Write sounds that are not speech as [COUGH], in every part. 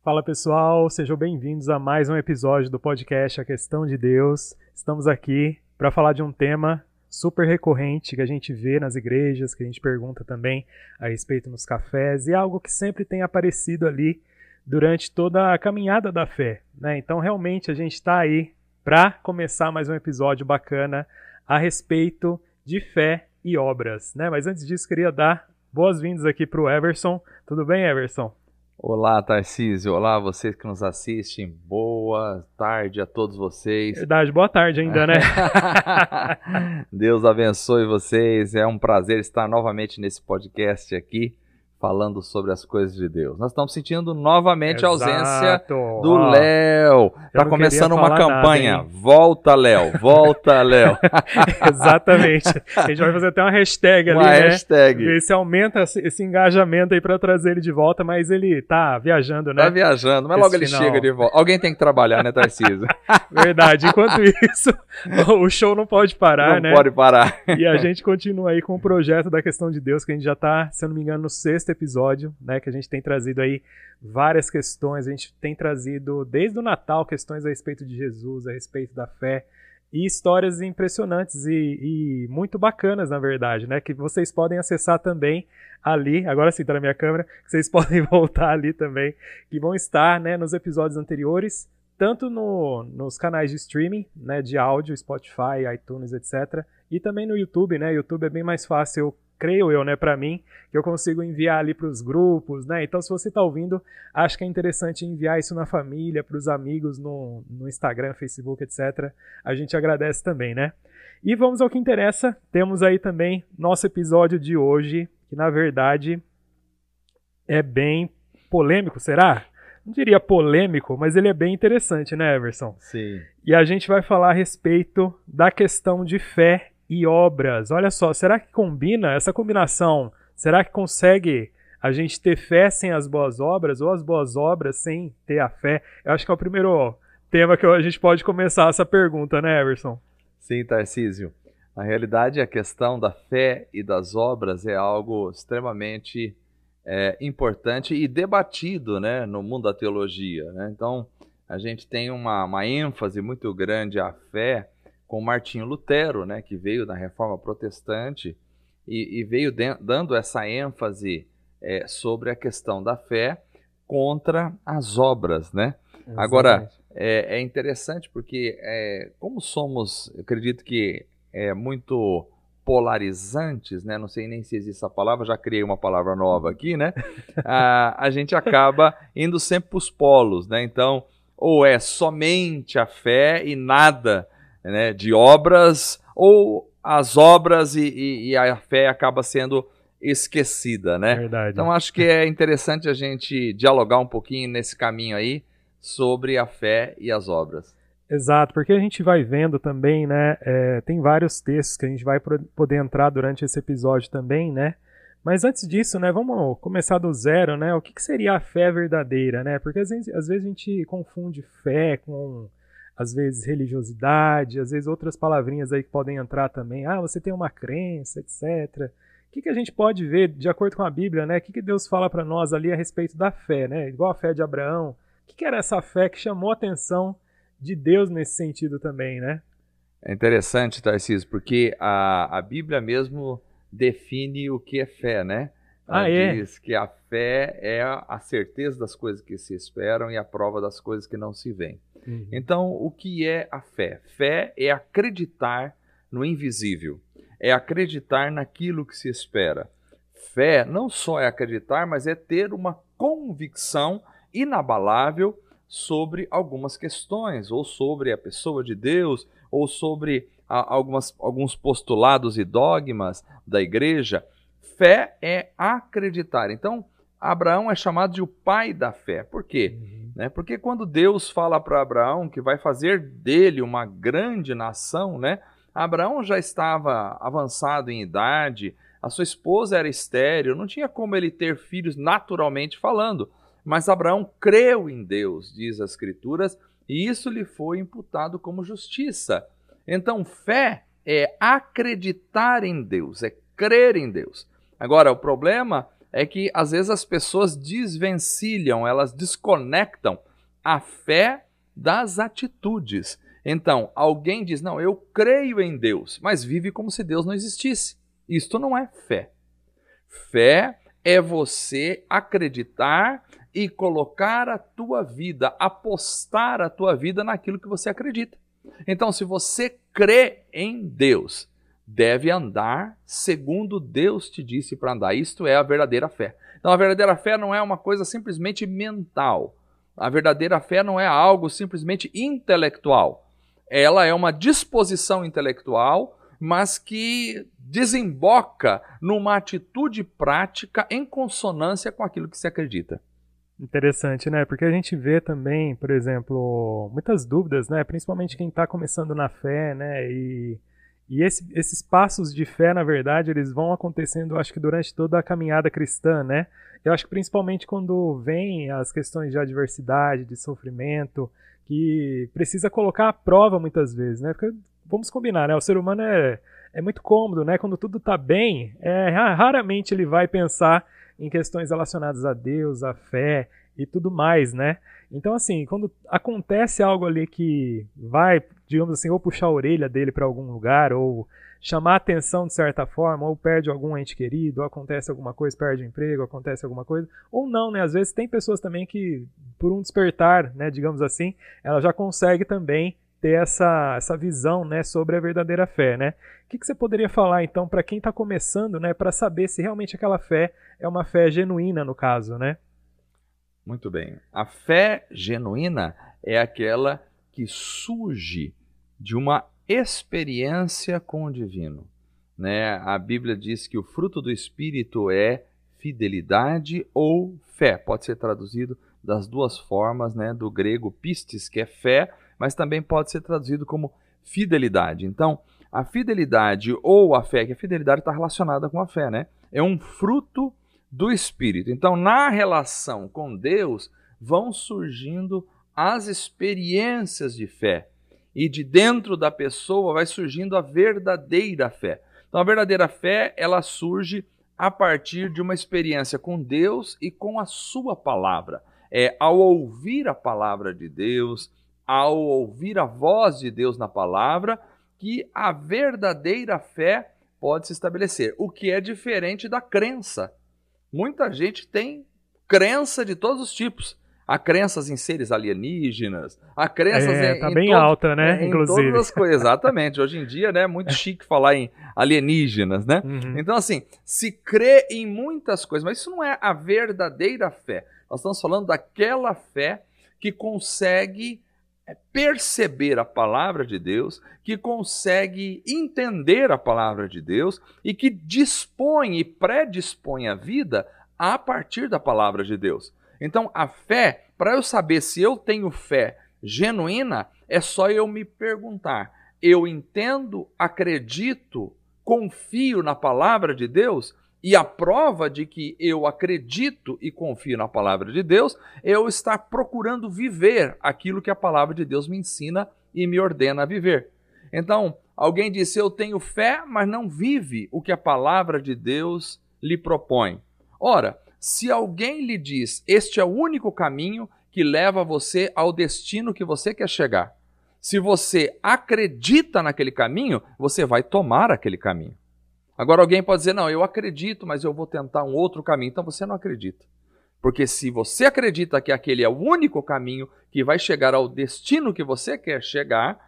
Fala pessoal, sejam bem-vindos a mais um episódio do podcast A Questão de Deus. Estamos aqui para falar de um tema super recorrente que a gente vê nas igrejas, que a gente pergunta também a respeito nos cafés, e é algo que sempre tem aparecido ali durante toda a caminhada da fé. Né? Então, realmente, a gente está aí para começar mais um episódio bacana a respeito de fé e obras. Né? Mas antes disso, queria dar boas-vindas aqui para o Everson. Tudo bem, Everson? Olá, Tarcísio. Olá, vocês que nos assistem. Boa tarde a todos vocês. Verdade, boa tarde ainda, né? [LAUGHS] Deus abençoe vocês. É um prazer estar novamente nesse podcast aqui falando sobre as coisas de Deus. Nós estamos sentindo novamente Exato. a ausência do Léo. Está começando uma campanha. Nada, volta, Léo. Volta, Léo. [LAUGHS] Exatamente. A gente vai fazer até uma hashtag uma ali, né? hashtag. Ver se aumenta esse engajamento aí para trazer ele de volta, mas ele tá viajando, né? Tá viajando, mas logo ele final. chega de volta. Alguém tem que trabalhar, né, Tarcísio? [LAUGHS] Verdade. Enquanto isso, [LAUGHS] o show não pode parar, não né? Não pode parar. E a gente continua aí com o projeto da questão de Deus, que a gente já tá, se eu não me engano, no sexto sexto episódio, né, que a gente tem trazido aí várias questões, a gente tem trazido desde o Natal questões a respeito de Jesus, a respeito da fé, e histórias impressionantes e, e, muito bacanas, na verdade, né? Que vocês podem acessar também ali. Agora sim, tá na minha câmera. [LAUGHS] Que vocês podem [LAUGHS] voltar ali também. Que vão estar né, nos episódios anteriores, tanto no, nos canais de streaming, né? De áudio, Spotify, iTunes, etc. E também no YouTube, né? YouTube é bem mais fácil creio eu, né, para mim, que eu consigo enviar ali para os grupos, né? Então, se você está ouvindo, acho que é interessante enviar isso na família, para os amigos no, no Instagram, Facebook, etc. A gente agradece também, né? E vamos ao que interessa. Temos aí também nosso episódio de hoje, que na verdade é bem polêmico, será? Não diria polêmico, mas ele é bem interessante, né, Everson? Sim. E a gente vai falar a respeito da questão de fé e obras. Olha só, será que combina essa combinação? Será que consegue a gente ter fé sem as boas obras ou as boas obras sem ter a fé? Eu acho que é o primeiro tema que a gente pode começar essa pergunta, né, Everson? Sim, Tarcísio. Na realidade, a questão da fé e das obras é algo extremamente é, importante e debatido né, no mundo da teologia. Né? Então, a gente tem uma, uma ênfase muito grande à fé com Martinho Lutero, né, que veio da Reforma Protestante e, e veio de, dando essa ênfase é, sobre a questão da fé contra as obras, né? Agora é, é, interessante porque é, como somos, eu acredito que é muito polarizantes, né? Não sei nem se existe essa palavra, já criei uma palavra nova aqui, né? [LAUGHS] a, a gente acaba indo sempre para os polos, né? Então, ou é somente a fé e nada né, de obras, ou as obras e, e, e, a fé acaba sendo esquecida, né? Verdade. Então acho que é interessante a gente dialogar um pouquinho nesse caminho aí sobre a fé e as obras. Exato, porque a gente vai vendo também, né? É, tem vários textos que a gente vai poder entrar durante esse episódio também, né? Mas antes disso, né, vamos começar do zero, né? O que, que seria a fé verdadeira, né? Porque às vezes, às vezes a gente confunde fé com às vezes religiosidade, às vezes outras palavrinhas aí que podem entrar também. Ah, você tem uma crença, etc. O que, que a gente pode ver, de acordo com a Bíblia, né? O que, que Deus fala para nós ali a respeito da fé, né? Igual a fé de Abraão. O que, que era essa fé que chamou a atenção de Deus nesse sentido também, né? É interessante, Tarcísio, porque a, a Bíblia mesmo define o que é fé, né? Ela ah, é? diz que a fé é a certeza das coisas que se esperam e a prova das coisas que não se veem. Uhum. Então, o que é a fé? Fé é acreditar no invisível, é acreditar naquilo que se espera. Fé não só é acreditar, mas é ter uma convicção inabalável sobre algumas questões, ou sobre a pessoa de Deus, ou sobre a, algumas, alguns postulados e dogmas da igreja. Fé é acreditar. Então, Abraão é chamado de o pai da fé. Por quê? Uhum. Né? Porque quando Deus fala para Abraão que vai fazer dele uma grande nação, né? Abraão já estava avançado em idade, a sua esposa era estéril, não tinha como ele ter filhos naturalmente falando. Mas Abraão creu em Deus, diz as Escrituras, e isso lhe foi imputado como justiça. Então, fé é acreditar em Deus, é crer em Deus. Agora, o problema é que às vezes as pessoas desvencilham, elas desconectam a fé das atitudes. Então, alguém diz: Não, eu creio em Deus, mas vive como se Deus não existisse. Isto não é fé. Fé é você acreditar e colocar a tua vida, apostar a tua vida naquilo que você acredita. Então, se você crê em Deus, deve andar segundo Deus te disse para andar. Isto é a verdadeira fé. Então, a verdadeira fé não é uma coisa simplesmente mental. A verdadeira fé não é algo simplesmente intelectual. Ela é uma disposição intelectual, mas que desemboca numa atitude prática em consonância com aquilo que se acredita. Interessante, né? Porque a gente vê também, por exemplo, muitas dúvidas, né? Principalmente quem está começando na fé, né? E, e esse, esses passos de fé, na verdade, eles vão acontecendo, acho que durante toda a caminhada cristã, né? Eu acho que principalmente quando vem as questões de adversidade, de sofrimento, que precisa colocar à prova muitas vezes, né? Porque, vamos combinar, né? O ser humano é, é muito cômodo, né? Quando tudo está bem, é, raramente ele vai pensar em questões relacionadas a Deus, a fé e tudo mais, né? Então, assim, quando acontece algo ali que vai, digamos assim, ou puxar a orelha dele para algum lugar, ou chamar atenção de certa forma, ou perde algum ente querido, ou acontece alguma coisa, perde o emprego, acontece alguma coisa, ou não, né? Às vezes tem pessoas também que, por um despertar, né, digamos assim, ela já consegue também ter essa, essa visão né, sobre a verdadeira fé. Né? O que, que você poderia falar então para quem está começando, né, para saber se realmente aquela fé é uma fé genuína no caso, né? Muito bem. A fé genuína é aquela que surge de uma experiência com o divino. Né? A Bíblia diz que o fruto do Espírito é fidelidade ou fé. Pode ser traduzido das duas formas, né? do grego pistis, que é fé, mas também pode ser traduzido como fidelidade. Então, a fidelidade ou a fé, que a fidelidade está relacionada com a fé, né? É um fruto do Espírito. Então, na relação com Deus, vão surgindo as experiências de fé. E de dentro da pessoa vai surgindo a verdadeira fé. Então, a verdadeira fé, ela surge a partir de uma experiência com Deus e com a sua palavra. É ao ouvir a palavra de Deus, ao ouvir a voz de Deus na palavra, que a verdadeira fé pode se estabelecer, o que é diferente da crença. Muita gente tem crença de todos os tipos. Há crenças em seres alienígenas, há crenças é, em. Tá em bem todo, alta, né? É, inclusive. Em todas as coisas, [LAUGHS] exatamente. Hoje em dia, né, é muito chique falar em alienígenas, né? Uhum. Então, assim, se crê em muitas coisas, mas isso não é a verdadeira fé. Nós estamos falando daquela fé que consegue é perceber a palavra de Deus, que consegue entender a palavra de Deus e que dispõe e predispõe a vida a partir da palavra de Deus. Então, a fé, para eu saber se eu tenho fé genuína, é só eu me perguntar: eu entendo, acredito, confio na palavra de Deus? E a prova de que eu acredito e confio na palavra de Deus é eu estar procurando viver aquilo que a palavra de Deus me ensina e me ordena a viver. Então, alguém disse: Eu tenho fé, mas não vive o que a palavra de Deus lhe propõe. Ora, se alguém lhe diz: Este é o único caminho que leva você ao destino que você quer chegar. Se você acredita naquele caminho, você vai tomar aquele caminho. Agora alguém pode dizer: não, eu acredito, mas eu vou tentar um outro caminho. Então você não acredita. Porque se você acredita que aquele é o único caminho que vai chegar ao destino que você quer chegar,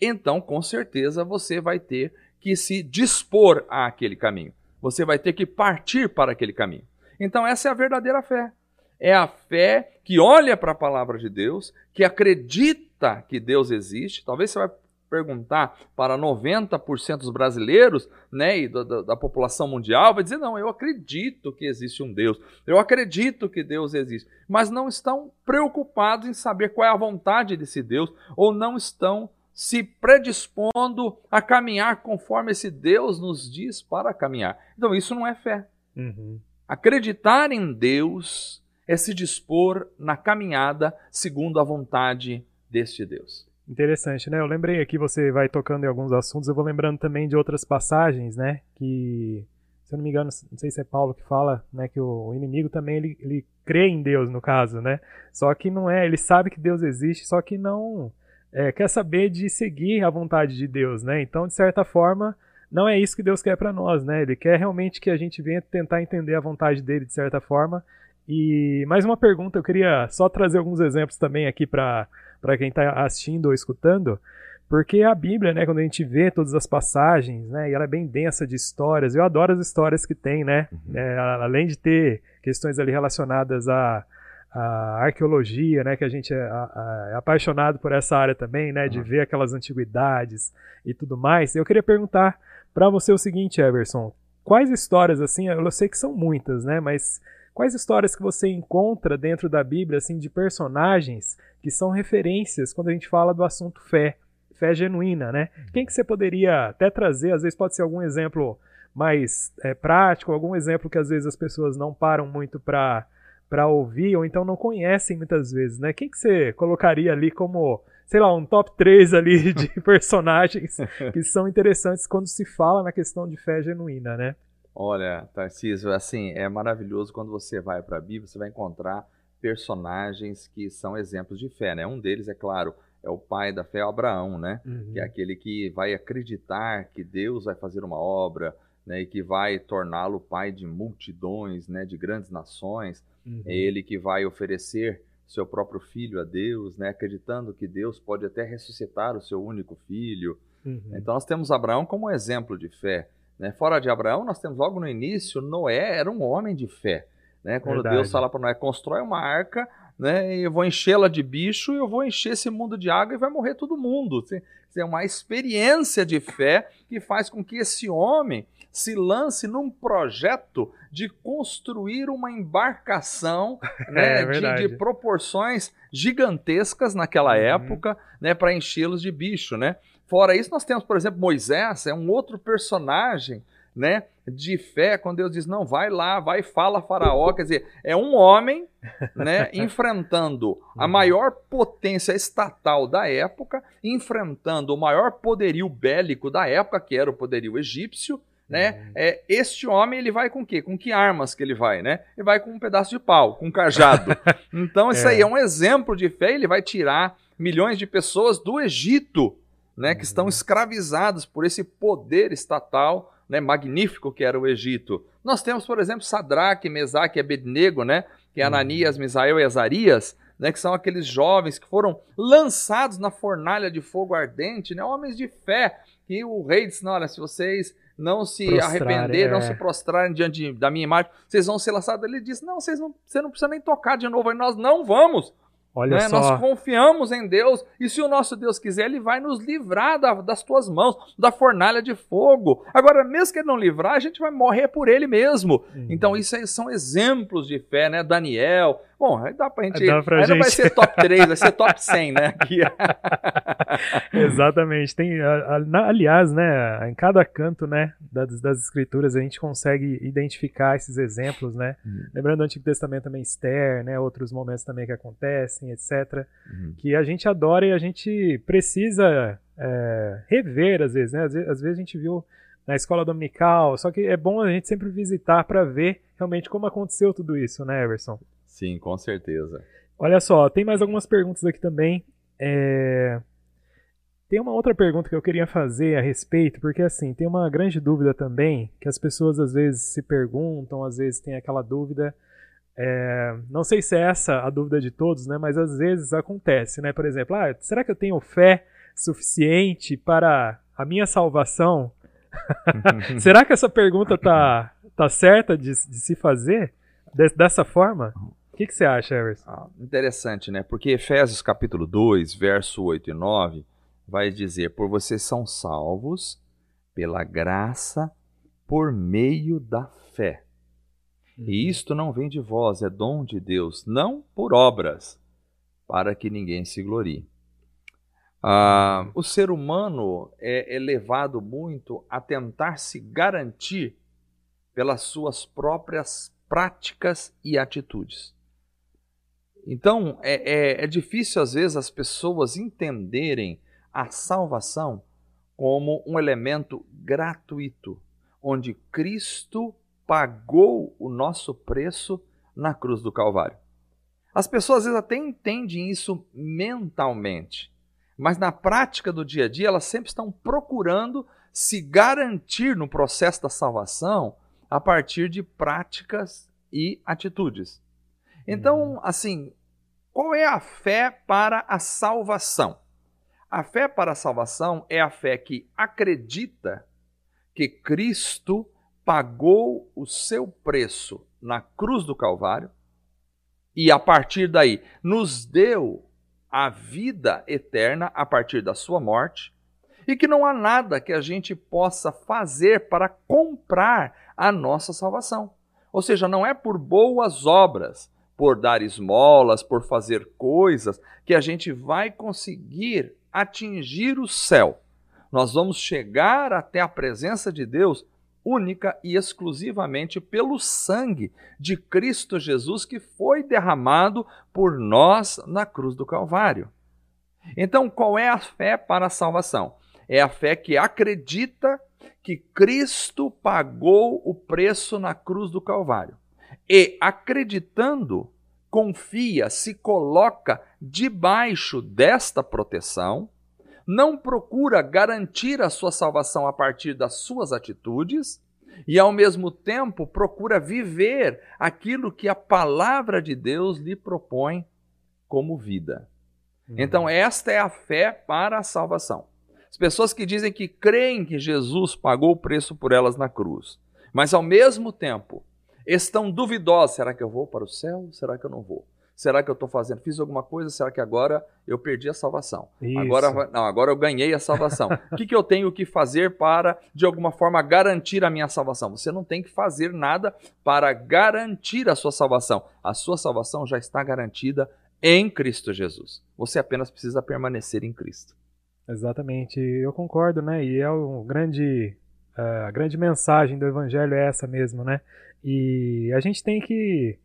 então com certeza você vai ter que se dispor àquele caminho. Você vai ter que partir para aquele caminho. Então essa é a verdadeira fé. É a fé que olha para a palavra de Deus, que acredita que Deus existe. Talvez você vai perguntar para 90% dos brasileiros né, e da, da, da, população mundial, vai dizer: não, eu acredito que existe um Deus, eu acredito que Deus existe, mas não estão preocupados em saber qual é a vontade desse Deus, ou não estão se predispondo a caminhar conforme esse Deus nos diz para caminhar. Então, isso não é fé. Uhum. Acreditar em Deus é se dispor na caminhada segundo a vontade deste Deus. Interessante, né? Eu lembrei aqui, você vai tocando em alguns assuntos, eu vou lembrando também de outras passagens, né? Que se eu não me engano, não sei se é Paulo que fala, né, que o inimigo também ele, ele crê em Deus no caso, né? Só que não é, ele sabe que Deus existe, só que não é, quer saber de seguir a vontade de Deus, né? Então, de certa forma, não é isso que Deus quer para nós, né? Ele quer realmente que a gente venha tentar entender a vontade dele de certa forma. E mais uma pergunta, eu queria só trazer alguns exemplos também aqui para quem está assistindo ou escutando. Porque a Bíblia, né, quando a gente vê todas as passagens, né, e ela é bem densa de histórias, eu adoro as histórias que tem, né, uhum. é, além de ter questões ali relacionadas à, à arqueologia, né, que a gente é, a, é, apaixonado por essa área também, né, de uhum. ver aquelas antiguidades e tudo mais. Eu queria perguntar para você o seguinte, Everson, quais histórias, assim, eu sei que são muitas, né, mas quais histórias que você encontra dentro da Bíblia, assim, de personagens que são referências quando a gente fala do assunto fé? fé genuína, né? Uhum. Quem que você poderia até trazer, às vezes pode ser algum exemplo mais é, prático, algum exemplo que às vezes as pessoas não param muito para para ouvir ou então não conhecem muitas vezes, né? Quem que você colocaria ali como, sei lá, um top 3 ali [LAUGHS] de personagens que são interessantes quando se fala na questão de fé genuína, né? Olha, Tarcísio, assim, é maravilhoso quando você vai para a Bíblia, você vai encontrar personagens que são exemplos de fé, né? Um deles, é claro, é o pai da fé, Abraão, né? Uhum. Que é aquele que vai acreditar que Deus vai fazer uma obra, né? E que vai torná-lo pai de multidões, né? De grandes nações. Uhum. É ele que vai oferecer seu próprio filho a Deus, né? Acreditando que Deus pode até ressuscitar o seu único filho. Uhum. Então nós temos Abraão como exemplo de fé. Né? Fora de Abraão, nós temos logo no início Noé era um homem de fé. Né? Quando Verdade. Deus fala para Noé, constrói uma arca né? E eu vou enchê-la de bicho, e eu vou encher esse mundo de água e vai morrer todo mundo. É uma experiência de fé que faz com que esse homem se lance num projeto de construir uma embarcação [LAUGHS] né, é, de, de, proporções gigantescas naquela uhum. época, né, para enchê-los de bicho, né? Fora isso, nós temos, por exemplo, Moisés, é um outro personagem né, de fé, quando Deus diz, não, vai lá, vai fala faraó, quer dizer, é um homem, né, [LAUGHS] enfrentando a uhum. maior potência estatal da época, enfrentando o maior poderio bélico da época, que era o poderio egípcio, né? Uhum. É, este homem ele vai com o quê? Com que armas que ele vai, né? Ele vai com um pedaço de pau, com um cajado. [LAUGHS] Então isso é. aí é um exemplo de fé. Ele vai tirar milhões de pessoas do Egito, né? Que estão uhum. escravizadas por esse poder estatal né, magnífico que era o Egito. Nós temos, por exemplo, Sadraque, Mesaque e Abednego, né, que é uhum. Ananias, Misael e Azarias, né, que são aqueles jovens que foram lançados na fornalha de fogo ardente, né, homens de fé, que o rei disse, não, olha, se vocês não se Prostrar, arrepender, é. não se prostrarem diante da minha imagem, vocês vão ser lançados. Ele disse, não, vocês não, você não precisa nem tocar de novo, nós não vamos, Olha né? só. Nós confiamos em Deus e se o nosso Deus quiser, Ele vai nos livrar da, das tuas mãos, da fornalha de fogo. Agora, mesmo que Ele não livrar, a gente vai morrer por Ele mesmo. Uhum. Então, isso aí são exemplos de fé, né? Daniel, Bom, aí dá pra gente. Dá pra aí gente... não vai ser top 3, vai ser top 100, né? [LAUGHS] [LAUGHS] Exatamente. Tem, aliás, né, em cada canto, né, das, das escrituras a gente consegue identificar esses exemplos, né? Uhum. Lembrando do Antigo Testamento também Esther, né, outros momentos também que acontecem, etc. Uhum. Que a gente adora e a gente precisa é, rever às vezes, né? Às vezes, às vezes a gente viu na escola dominical, só que é bom a gente sempre visitar para ver realmente como aconteceu tudo isso, né, Everson? Sim, com certeza. Olha só, tem mais algumas perguntas aqui também. É... Tem uma outra pergunta que eu queria fazer a respeito, porque assim, tem uma grande dúvida também, que as pessoas às vezes se perguntam, às vezes tem aquela dúvida. É... Não sei se é essa a dúvida de todos, né? Mas às vezes acontece, né? Por exemplo, ah, será que eu tenho fé suficiente para a minha salvação? [LAUGHS] será que essa pergunta tá, tá certa de, de se fazer dessa forma? Que, que você acha, Everson? Ah, interessante, né? Porque Efésios capítulo 2, verso 8 e 9, vai dizer: Por vocês são salvos pela graça por meio da fé. Uhum. E isto não vem de vós, é dom de Deus, não por obras, para que ninguém se glorie. Ah, uhum. o ser humano é, é levado muito a tentar se garantir pelas suas próprias práticas e atitudes. Então, é, é, é difícil às vezes as pessoas entenderem a salvação como um elemento gratuito, onde Cristo pagou o nosso preço na cruz do Calvário. As pessoas às vezes até entendem isso mentalmente, mas na prática do dia a dia elas sempre estão procurando se garantir no processo da salvação a partir de práticas e atitudes. Então, uhum. assim, qual é a fé para a salvação? A fé para a salvação é a fé que acredita que Cristo pagou o seu preço na cruz do Calvário e a partir daí nos deu a vida eterna a partir da sua morte e que não há nada que a gente possa fazer para comprar a nossa salvação. Ou seja, não é por boas obras, por dar esmolas, por fazer coisas, que a gente vai conseguir atingir o céu. Nós vamos chegar até a presença de Deus única e exclusivamente pelo sangue de Cristo Jesus que foi derramado por nós na cruz do Calvário. Então, qual é a fé para a salvação? É a fé que acredita que Cristo pagou o preço na cruz do Calvário. E acreditando, confia, se coloca debaixo desta proteção não procura garantir a sua salvação a partir das suas atitudes e, ao mesmo tempo, procura viver aquilo que a palavra de Deus lhe propõe como vida. Uhum. Então, esta é a fé para a salvação. As pessoas que dizem que creem que Jesus pagou o preço por elas na cruz, mas ao mesmo tempo estão duvidosas: será que eu vou para o céu? Será que eu não vou? Será que eu estou fazendo? Fiz alguma coisa? Será que agora eu perdi a salvação? Isso. Agora, não, agora eu ganhei a salvação. o [LAUGHS] que, que eu tenho que fazer para, de alguma forma, garantir a minha salvação? Você não tem que fazer nada para garantir a sua salvação. A sua salvação já está garantida em Cristo Jesus. Você apenas precisa permanecer em Cristo. Exatamente, eu concordo, né? E é um grande, uh, a grande mensagem do Evangelho é essa mesmo, né? E a gente tem que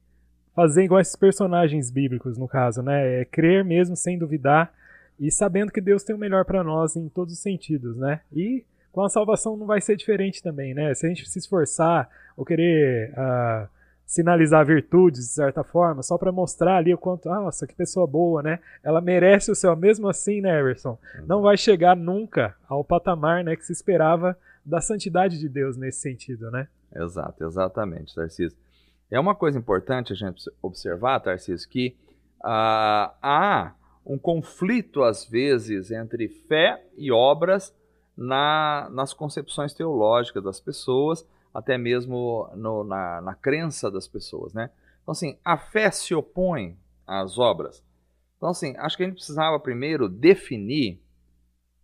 fazer igual esses personagens bíblicos, no caso, né? É crer mesmo sem duvidar e sabendo que Deus tem o melhor para nós em todos os sentidos, né? E com a salvação não vai ser diferente também, né? Se a gente se esforçar ou querer uh, sinalizar virtudes de certa forma, só para mostrar ali o quanto, ah, nossa, que pessoa boa, né? Ela merece o céu, mesmo assim, né, Everson? Não vai chegar nunca ao patamar, né, que se esperava da santidade de Deus nesse sentido, né? Exato, exatamente, Tarcísio. É uma coisa importante a gente observar, Tarcísio, que ah, há um conflito, às vezes, entre fé e obras na, nas concepções teológicas das pessoas, até mesmo no, na, na crença das pessoas, né? Então, assim, a fé se opõe às obras. Então, assim, acho que a gente precisava primeiro definir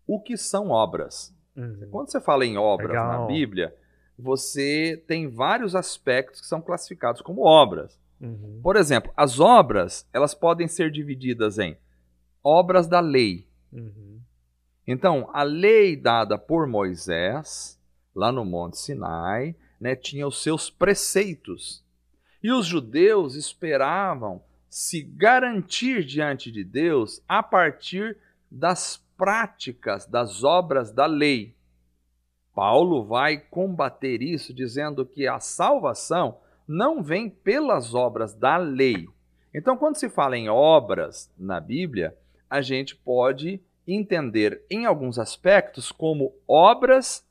o que são obras. Uhum. Quando você fala em obras Legal. na Bíblia, você tem vários aspectos que são classificados como obras. Uhum. Por exemplo, as obras elas podem ser divididas em obras da lei. Uhum. Então, a lei dada por Moisés, lá no Monte Sinai, né, tinha os seus preceitos. E os judeus esperavam se garantir diante de Deus a partir das práticas das obras da lei. Paulo vai combater isso dizendo que a salvação não vem pelas obras da lei. Então, quando se fala em obras na Bíblia, a gente pode entender em alguns aspectos como obras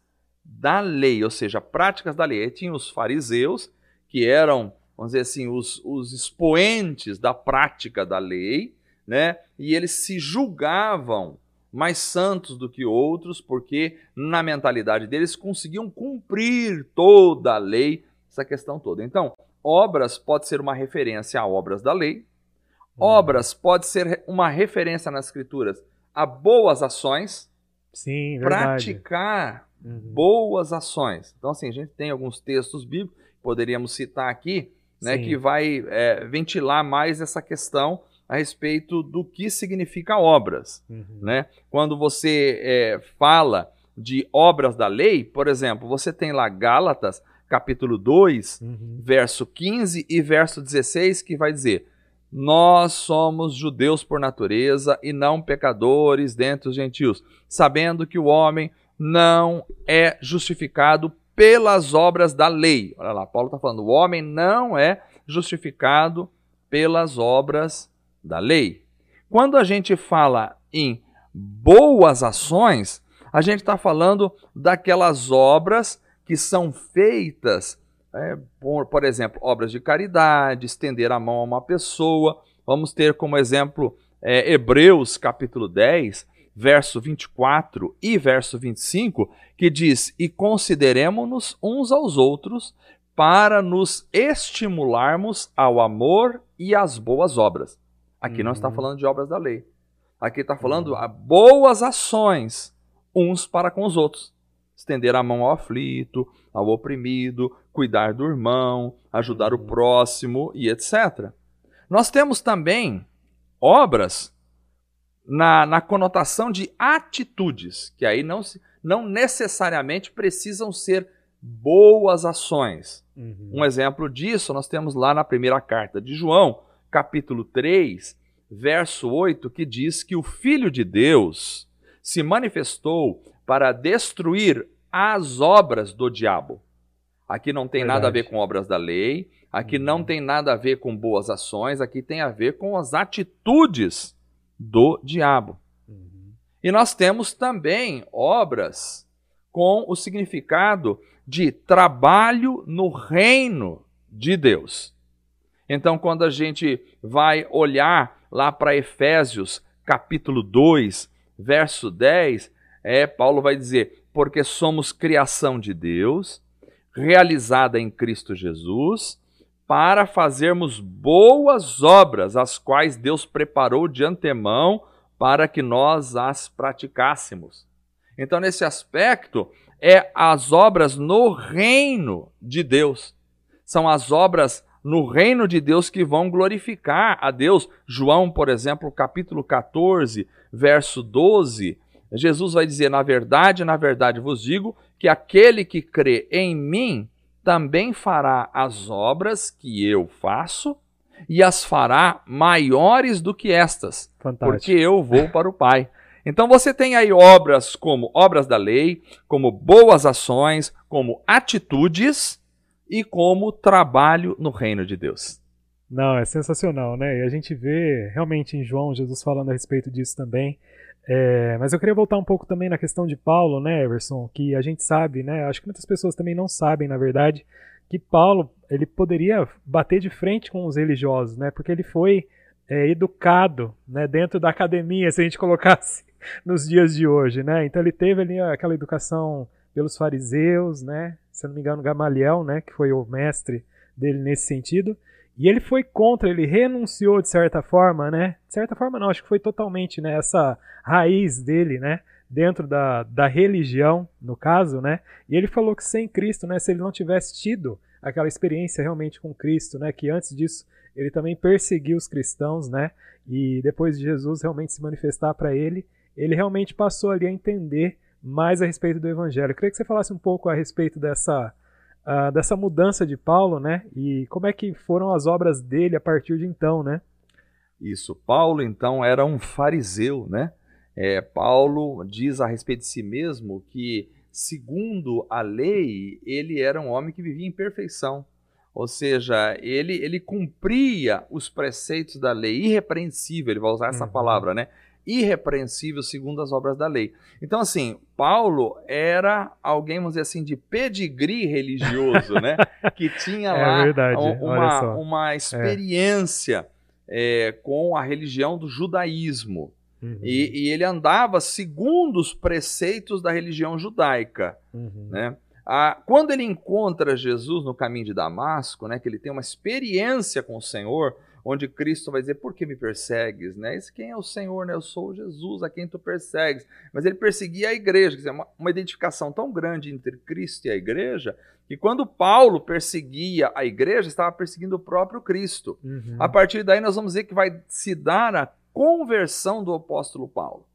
da lei, ou seja, práticas da lei. Aí tinha os fariseus, que eram, vamos dizer assim, os, os expoentes da prática da lei, né? e eles se julgavam mais santos do que outros, porque na mentalidade deles conseguiam cumprir toda a lei, essa questão toda. Então, obras pode ser uma referência a obras da lei, hum. obras pode ser uma referência nas escrituras a boas ações, Sim, praticar uhum. boas ações. Então, assim, a gente tem alguns textos bíblicos, poderíamos citar aqui, né, que vai é, ventilar mais essa questão a respeito do que significa obras. Uhum. Né? Quando você é, fala de obras da lei, por exemplo, você tem lá Gálatas, capítulo 2, uhum. verso 15 e verso 16, que vai dizer: Nós somos judeus por natureza e não pecadores dentre os gentios, sabendo que o homem não é justificado pelas obras da lei. Olha lá, Paulo está falando: o homem não é justificado pelas obras da lei. Quando a gente fala em boas ações, a gente está falando daquelas obras que são feitas, é, por, por exemplo, obras de caridade, estender a mão a uma pessoa. Vamos ter como exemplo é, Hebreus capítulo 10, verso 24 e verso 25, que diz: E consideremos-nos uns aos outros para nos estimularmos ao amor e às boas obras. Aqui uhum. não está falando de obras da lei. Aqui está falando uhum. a boas ações uns para com os outros. Estender a mão ao aflito, ao oprimido, cuidar do irmão, ajudar uhum. o próximo e etc. Nós temos também obras na, na conotação de atitudes, que aí não, não necessariamente precisam ser boas ações. Uhum. Um exemplo disso nós temos lá na primeira carta de João, capítulo 3, verso 8, que diz que o Filho de Deus se manifestou para destruir as obras do diabo. Aqui não tem Verdade. nada a ver com obras da lei, aqui uhum. não tem nada a ver com boas ações, aqui tem a ver com as atitudes do diabo. Uhum. E nós temos também obras com o significado de trabalho no reino de Deus. Então, quando a gente vai olhar lá para Efésios, capítulo 2, verso 10, é, Paulo vai dizer: Porque somos criação de Deus, realizada em Cristo Jesus, para fazermos boas obras, as quais Deus preparou de antemão para que nós as praticássemos. Então, nesse aspecto, é as obras no reino de Deus. São as obras no reino de Deus que vão glorificar a Deus. João, por exemplo, capítulo 14, verso 12, Jesus vai dizer: Na verdade, na verdade vos digo que aquele que crê em mim também fará as obras que eu faço e as fará maiores do que estas, Fantástico. porque eu vou para o Pai. Então você tem aí obras como obras da lei, como boas ações, como atitudes e como trabalho no reino de Deus. Não, é sensacional, né? E a gente vê realmente em João Jesus falando a respeito disso também. É, mas eu queria voltar um pouco também na questão de Paulo, né, Everson, que a gente sabe, né, acho que muitas pessoas também não sabem, na verdade, que Paulo ele poderia bater de frente com os religiosos, né, porque ele foi é, educado, né, dentro da academia, se a gente [LAUGHS] colocasse nos dias de hoje, né, então ele teve ali aquela educação pelos fariseus, né, se não me engano Gamaliel, né, que foi o mestre dele nesse sentido, e ele foi contra, ele renunciou de certa forma, né? De certa forma não, acho que foi totalmente, né? Essa raiz dele, né? Dentro da, da religião, no caso, né? E ele falou que sem Cristo, né? Se ele não tivesse tido aquela experiência realmente com Cristo, né? Que antes disso ele também perseguiu os cristãos, né? E depois de Jesus realmente se manifestar para ele, ele realmente passou ali a entender mais a respeito do Evangelho. Eu queria que você falasse um pouco a respeito dessa uh, dessa mudança de Paulo, né? E como é que foram as obras dele a partir de então, né? Isso. Paulo, então, era um fariseu, né? É, Paulo diz a respeito de si mesmo que, segundo a lei, ele era um homem que vivia em perfeição. Ou seja, ele, ele cumpria os preceitos da lei, irrepreensível, ele vai usar essa uhum. palavra, né? Irrepreensível segundo as obras da lei. Então, assim, Paulo era alguém, vamos dizer assim, de pedigree religioso, né? [LAUGHS] Que tinha é lá verdade, uma, uma experiência é. É, com a religião do judaísmo. Uhum. E, e, ele andava segundo os preceitos da religião judaica, uhum. né? Ah, quando ele encontra Jesus no caminho de Damasco, né, que ele tem uma experiência com o Senhor, onde Cristo vai dizer: Por que me persegues? Né? Esse quem é o Senhor? Né? Eu sou Jesus a quem tu persegues. Mas ele perseguia a igreja, quer dizer, uma, uma identificação tão grande entre Cristo e a igreja, que quando Paulo perseguia a igreja, estava perseguindo o próprio Cristo. Uhum. A partir daí, nós vamos ver que vai se dar a conversão do apóstolo Paulo.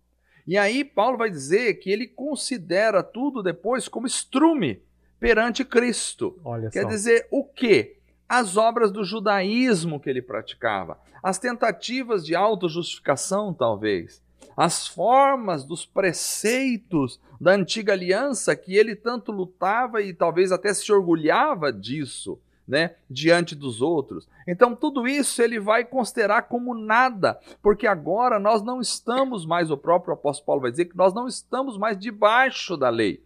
E aí, Paulo vai dizer que ele considera tudo depois como estrume perante Cristo. Olha Quer só. dizer, o quê? As obras do judaísmo que ele praticava, as tentativas de autojustificação, talvez. as formas dos preceitos da antiga aliança que ele tanto lutava e talvez até se orgulhava disso, né, diante dos outros. Então tudo isso ele vai considerar como nada, porque agora nós não estamos mais, o próprio apóstolo Paulo vai dizer que nós não estamos mais debaixo da lei,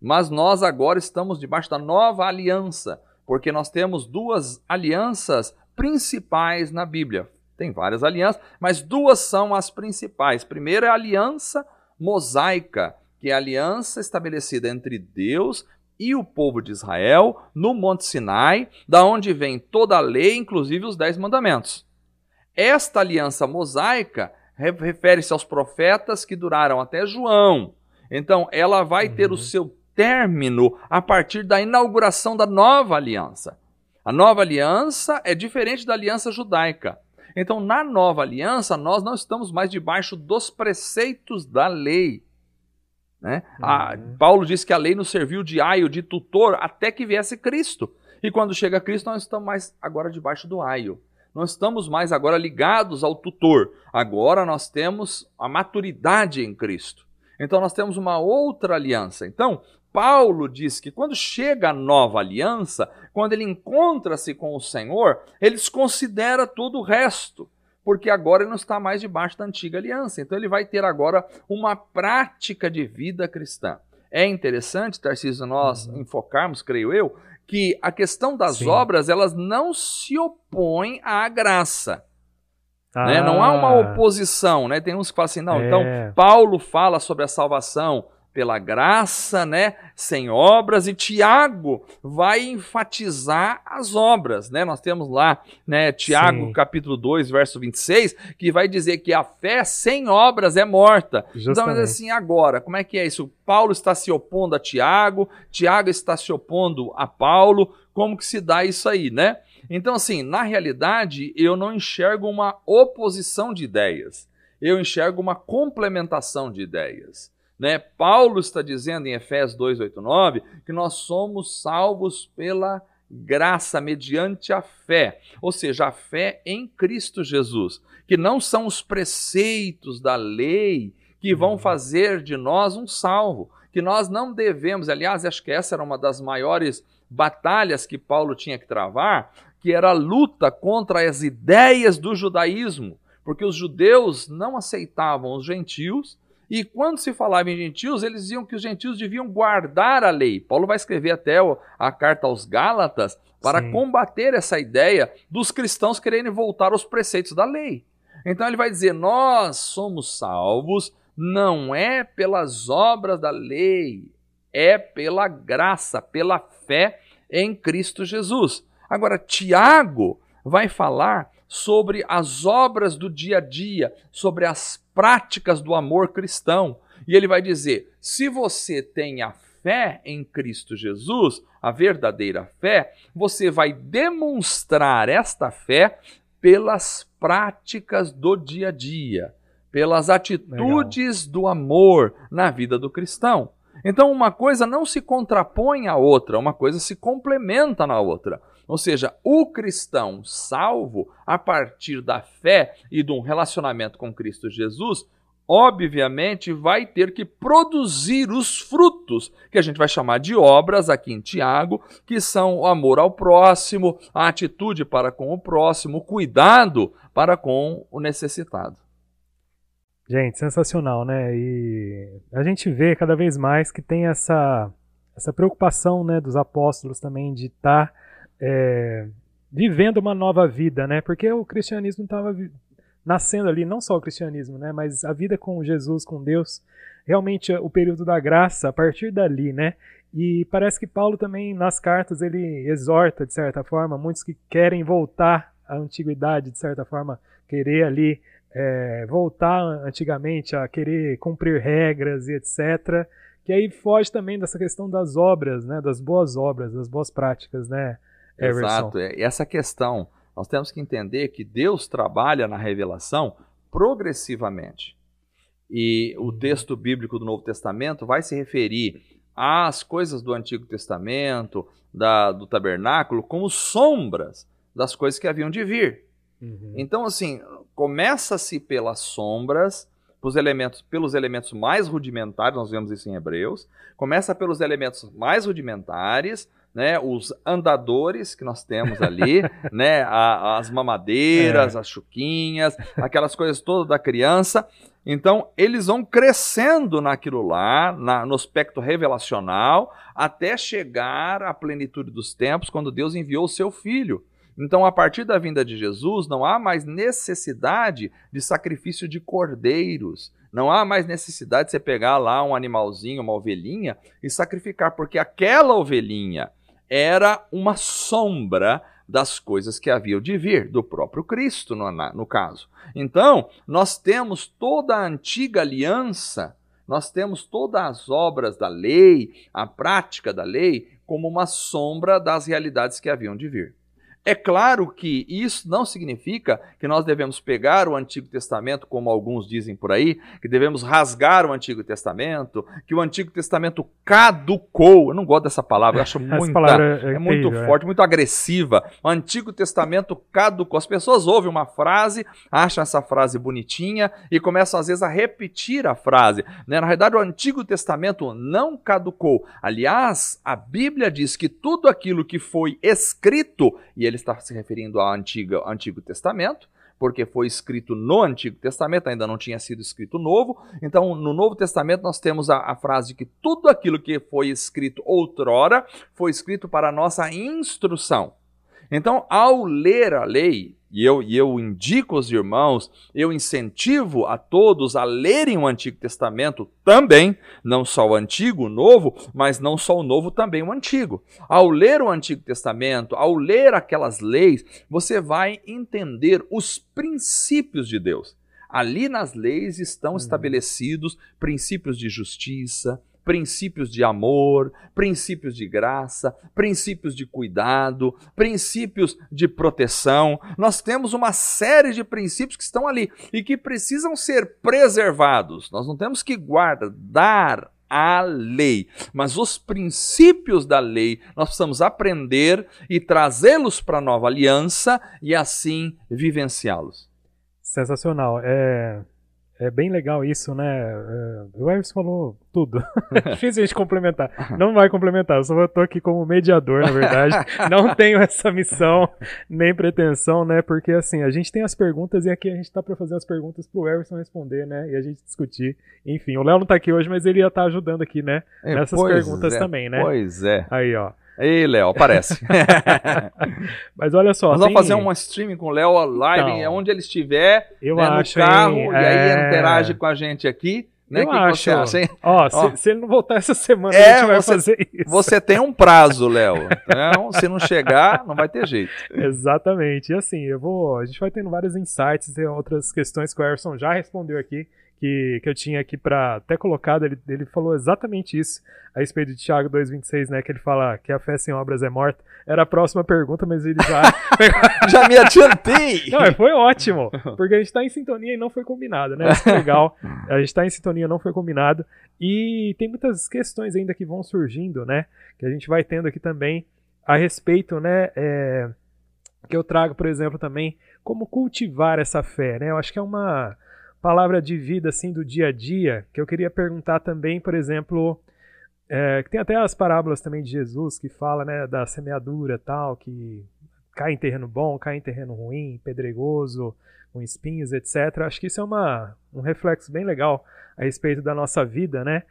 mas nós agora estamos debaixo da nova aliança, porque nós temos duas alianças principais na Bíblia. Tem várias alianças, mas duas são as principais. Primeiro é a aliança mosaica, que é a aliança estabelecida entre Deus e o povo de Israel no Monte Sinai, da onde vem toda a lei, inclusive os dez mandamentos. Esta aliança mosaica refere-se aos profetas que duraram até João. Então, ela vai ter o uhum. seu término a partir da inauguração da nova aliança. A nova aliança é diferente da aliança judaica. Então, na nova aliança, nós não estamos mais debaixo dos preceitos da lei. Né? Uhum. A, Paulo diz que a lei nos serviu de aio, de tutor, até que viesse Cristo. E quando chega Cristo, nós estamos mais agora debaixo do aio. Não estamos mais agora ligados ao tutor. Agora nós temos a maturidade em Cristo. Então nós temos uma outra aliança. Então, Paulo diz que quando chega a nova aliança, quando ele encontra-se com o Senhor, ele desconsidera todo o resto, porque agora ele não está mais debaixo da antiga aliança. Então ele vai ter agora uma prática de vida cristã. É interessante, Tarcísio, nós uhum. enfocarmos, creio eu, que a questão das Sim. obras, elas não se opõem à graça. Ah. Né? Não há uma ah. oposição, né? Tem uns que falam assim, não, então é. então Paulo fala sobre a salvação pela graça, né, sem obras, e Tiago vai enfatizar as obras, né? Nós temos lá, né, Tiago Sim. capítulo 2, verso 26, que vai dizer que a fé sem obras é morta. Justamente. Então, mas assim, agora, como é que é isso? Paulo está se opondo a Tiago, Tiago está se opondo a Paulo, como que se dá isso aí, né? Então, assim, na realidade, eu não enxergo uma oposição de ideias. Eu enxergo uma complementação de ideias. Né? Paulo está dizendo em Efésios 2:8-9 que nós somos salvos pela graça mediante a fé, ou seja, a fé em Cristo Jesus, que não são os preceitos da lei que vão uhum. fazer de nós um salvo, que nós não devemos, aliás, acho que essa era uma das maiores batalhas que Paulo tinha que travar, que era a luta contra as ideias do judaísmo, porque os judeus não aceitavam os gentios e quando se falava em gentios, eles diziam que os gentios deviam guardar a lei. Paulo vai escrever até a carta aos Gálatas para Sim. combater essa ideia dos cristãos quererem voltar aos preceitos da lei. Então ele vai dizer: Nós somos salvos não é pelas obras da lei, é pela graça, pela fé em Cristo Jesus. Agora, Tiago vai falar sobre as obras do dia a dia, sobre as práticas do amor cristão. E ele vai dizer: se você tem a fé em Cristo Jesus, a verdadeira fé, você vai demonstrar esta fé pelas práticas do dia a dia, pelas atitudes Legal. do amor na vida do cristão. Então, uma coisa não se contrapõe à outra, uma coisa se complementa na outra. Ou seja, o cristão salvo a partir da fé e de um relacionamento com Cristo Jesus, obviamente vai ter que produzir os frutos, que a gente vai chamar de obras aqui em Tiago, que são o amor ao próximo, a atitude para com o próximo, o cuidado para com o necessitado. Gente, sensacional, né? E a gente vê cada vez mais que tem essa, essa preocupação né, dos apóstolos também de estar. É, vivendo uma nova vida, né? Porque o cristianismo estava nascendo ali, não só o cristianismo, né? Mas a vida com Jesus, com Deus, realmente o período da graça, a partir dali, né? E parece que Paulo também, nas cartas, ele exorta, de certa forma, muitos que querem voltar à antiguidade, de certa forma, querer ali é, voltar antigamente a querer cumprir regras e etc. Que aí foge também dessa questão das obras, né? Das boas obras, das boas práticas, né? Everson. Exato. E essa questão, nós temos que entender que Deus trabalha na revelação progressivamente. E o uhum. texto bíblico do Novo Testamento vai se referir às coisas do Antigo Testamento, da, do tabernáculo, como sombras das coisas que haviam de vir. Uhum. Então, assim, começa-se pelas sombras pros elementos, pelos elementos mais rudimentares, nós vemos isso em Hebreus, começa pelos elementos mais rudimentares, né, os andadores que nós temos ali, [LAUGHS] né, a, as mamadeiras, é. as chuquinhas, aquelas coisas todas da criança. Então, eles vão crescendo naquilo lá, na, no aspecto revelacional, até chegar à plenitude dos tempos, quando Deus enviou o seu filho. Então, a partir da vinda de Jesus, não há mais necessidade de sacrifício de cordeiros, não há mais necessidade de você pegar lá um animalzinho, uma ovelhinha e sacrificar, porque aquela ovelhinha era uma sombra das coisas que haviam de vir, do próprio Cristo, no, no caso. Então, nós temos toda a antiga aliança, nós temos todas as obras da lei, a prática da lei, como uma sombra das realidades que haviam de vir. É claro que isso não significa que nós devemos pegar o Antigo Testamento, como alguns dizem por aí, que devemos rasgar o Antigo Testamento, que o Antigo Testamento caducou. Eu não gosto dessa palavra, eu acho [LAUGHS] muito, é, é, muito terrível, forte, é. muito agressiva. O Antigo Testamento caducou. As pessoas ouvem uma frase, acham essa frase bonitinha e começam às vezes a repetir a frase. Né? Na verdade, o Antigo Testamento não caducou. Aliás, a Bíblia diz que tudo aquilo que foi escrito, e ele ele está se referindo ao Antigo, Antigo Testamento, porque foi escrito no Antigo Testamento, ainda não tinha sido escrito novo. Então, no Novo Testamento, nós temos a, a frase que tudo aquilo que foi escrito outrora foi escrito para nossa instrução. Então, ao ler a lei, e eu, e eu indico aos irmãos, eu incentivo a todos a lerem o Antigo Testamento também, não só o Antigo, o Novo, mas não só o Novo, também o Antigo. Ao ler o Antigo Testamento, ao ler aquelas leis, você vai entender os princípios de Deus. Ali nas leis estão uhum. estabelecidos princípios de justiça, princípios de amor, princípios de graça, princípios de cuidado, princípios de proteção. Nós temos uma série de princípios que estão ali e que precisam ser preservados. Nós não temos que guardar a lei, mas os princípios da lei nós precisamos aprender e trazê-los para a nova aliança e assim vivenciá-los. Sensacional. É, é bem legal isso, né? É, o Everson falou tudo. [LAUGHS] Difícil a gente complementar. Não vai complementar, eu só estou aqui como mediador, na verdade. [LAUGHS] Não tenho essa missão, nem pretensão, né? Porque assim, a gente tem as perguntas e aqui a gente está para fazer as perguntas para o Everson responder, né? E a gente discutir. Enfim, o Léo não está aqui hoje, mas ele ia estar tá ajudando aqui, né? É, Nessas perguntas é, também, né? Pois é. Aí, ó. Ei, Léo, aparece. [LAUGHS] Mas olha só. Nós tem... vamos fazer um streaming com o Léo live, então, onde ele estiver, eu né, acho, no carro, hein, e aí é... interage com a gente aqui. Né? Eu que acho. Que você acha, Ó, Ó. Se, se, ele não voltar essa semana, é, a gente vai você, fazer isso. Você tem um prazo, Léo. Então, se não chegar, não vai ter jeito. [LAUGHS] Exatamente. E assim, eu vou. A gente vai tendo vários insights e outras questões que o Erson já respondeu aqui que, que eu tinha aqui para até colocado, ele, ele falou exatamente isso a respeito de Tiago 2,26, né? Que ele fala que a fé sem obras é morta. Era a próxima pergunta, mas ele já. [LAUGHS] [LAUGHS] já me adiantei! Não, foi ótimo, [LAUGHS] porque a gente está em sintonia e não foi combinado, né? Isso é legal. A gente está em sintonia, não foi combinado. E tem muitas questões ainda que vão surgindo, né? Que a gente vai tendo aqui também a respeito, né? É, que eu trago, por exemplo, também como cultivar essa fé, né? Eu acho que é uma palavra de vida assim do dia a dia, que eu queria perguntar também, por exemplo, é, que tem até as parábolas também de Jesus que fala né, da semeadura tal, que cai em terreno bom, cai em terreno ruim, pedregoso, com espinhos, etc. Acho que isso é uma, um reflexo bem legal a respeito da nossa vida, né?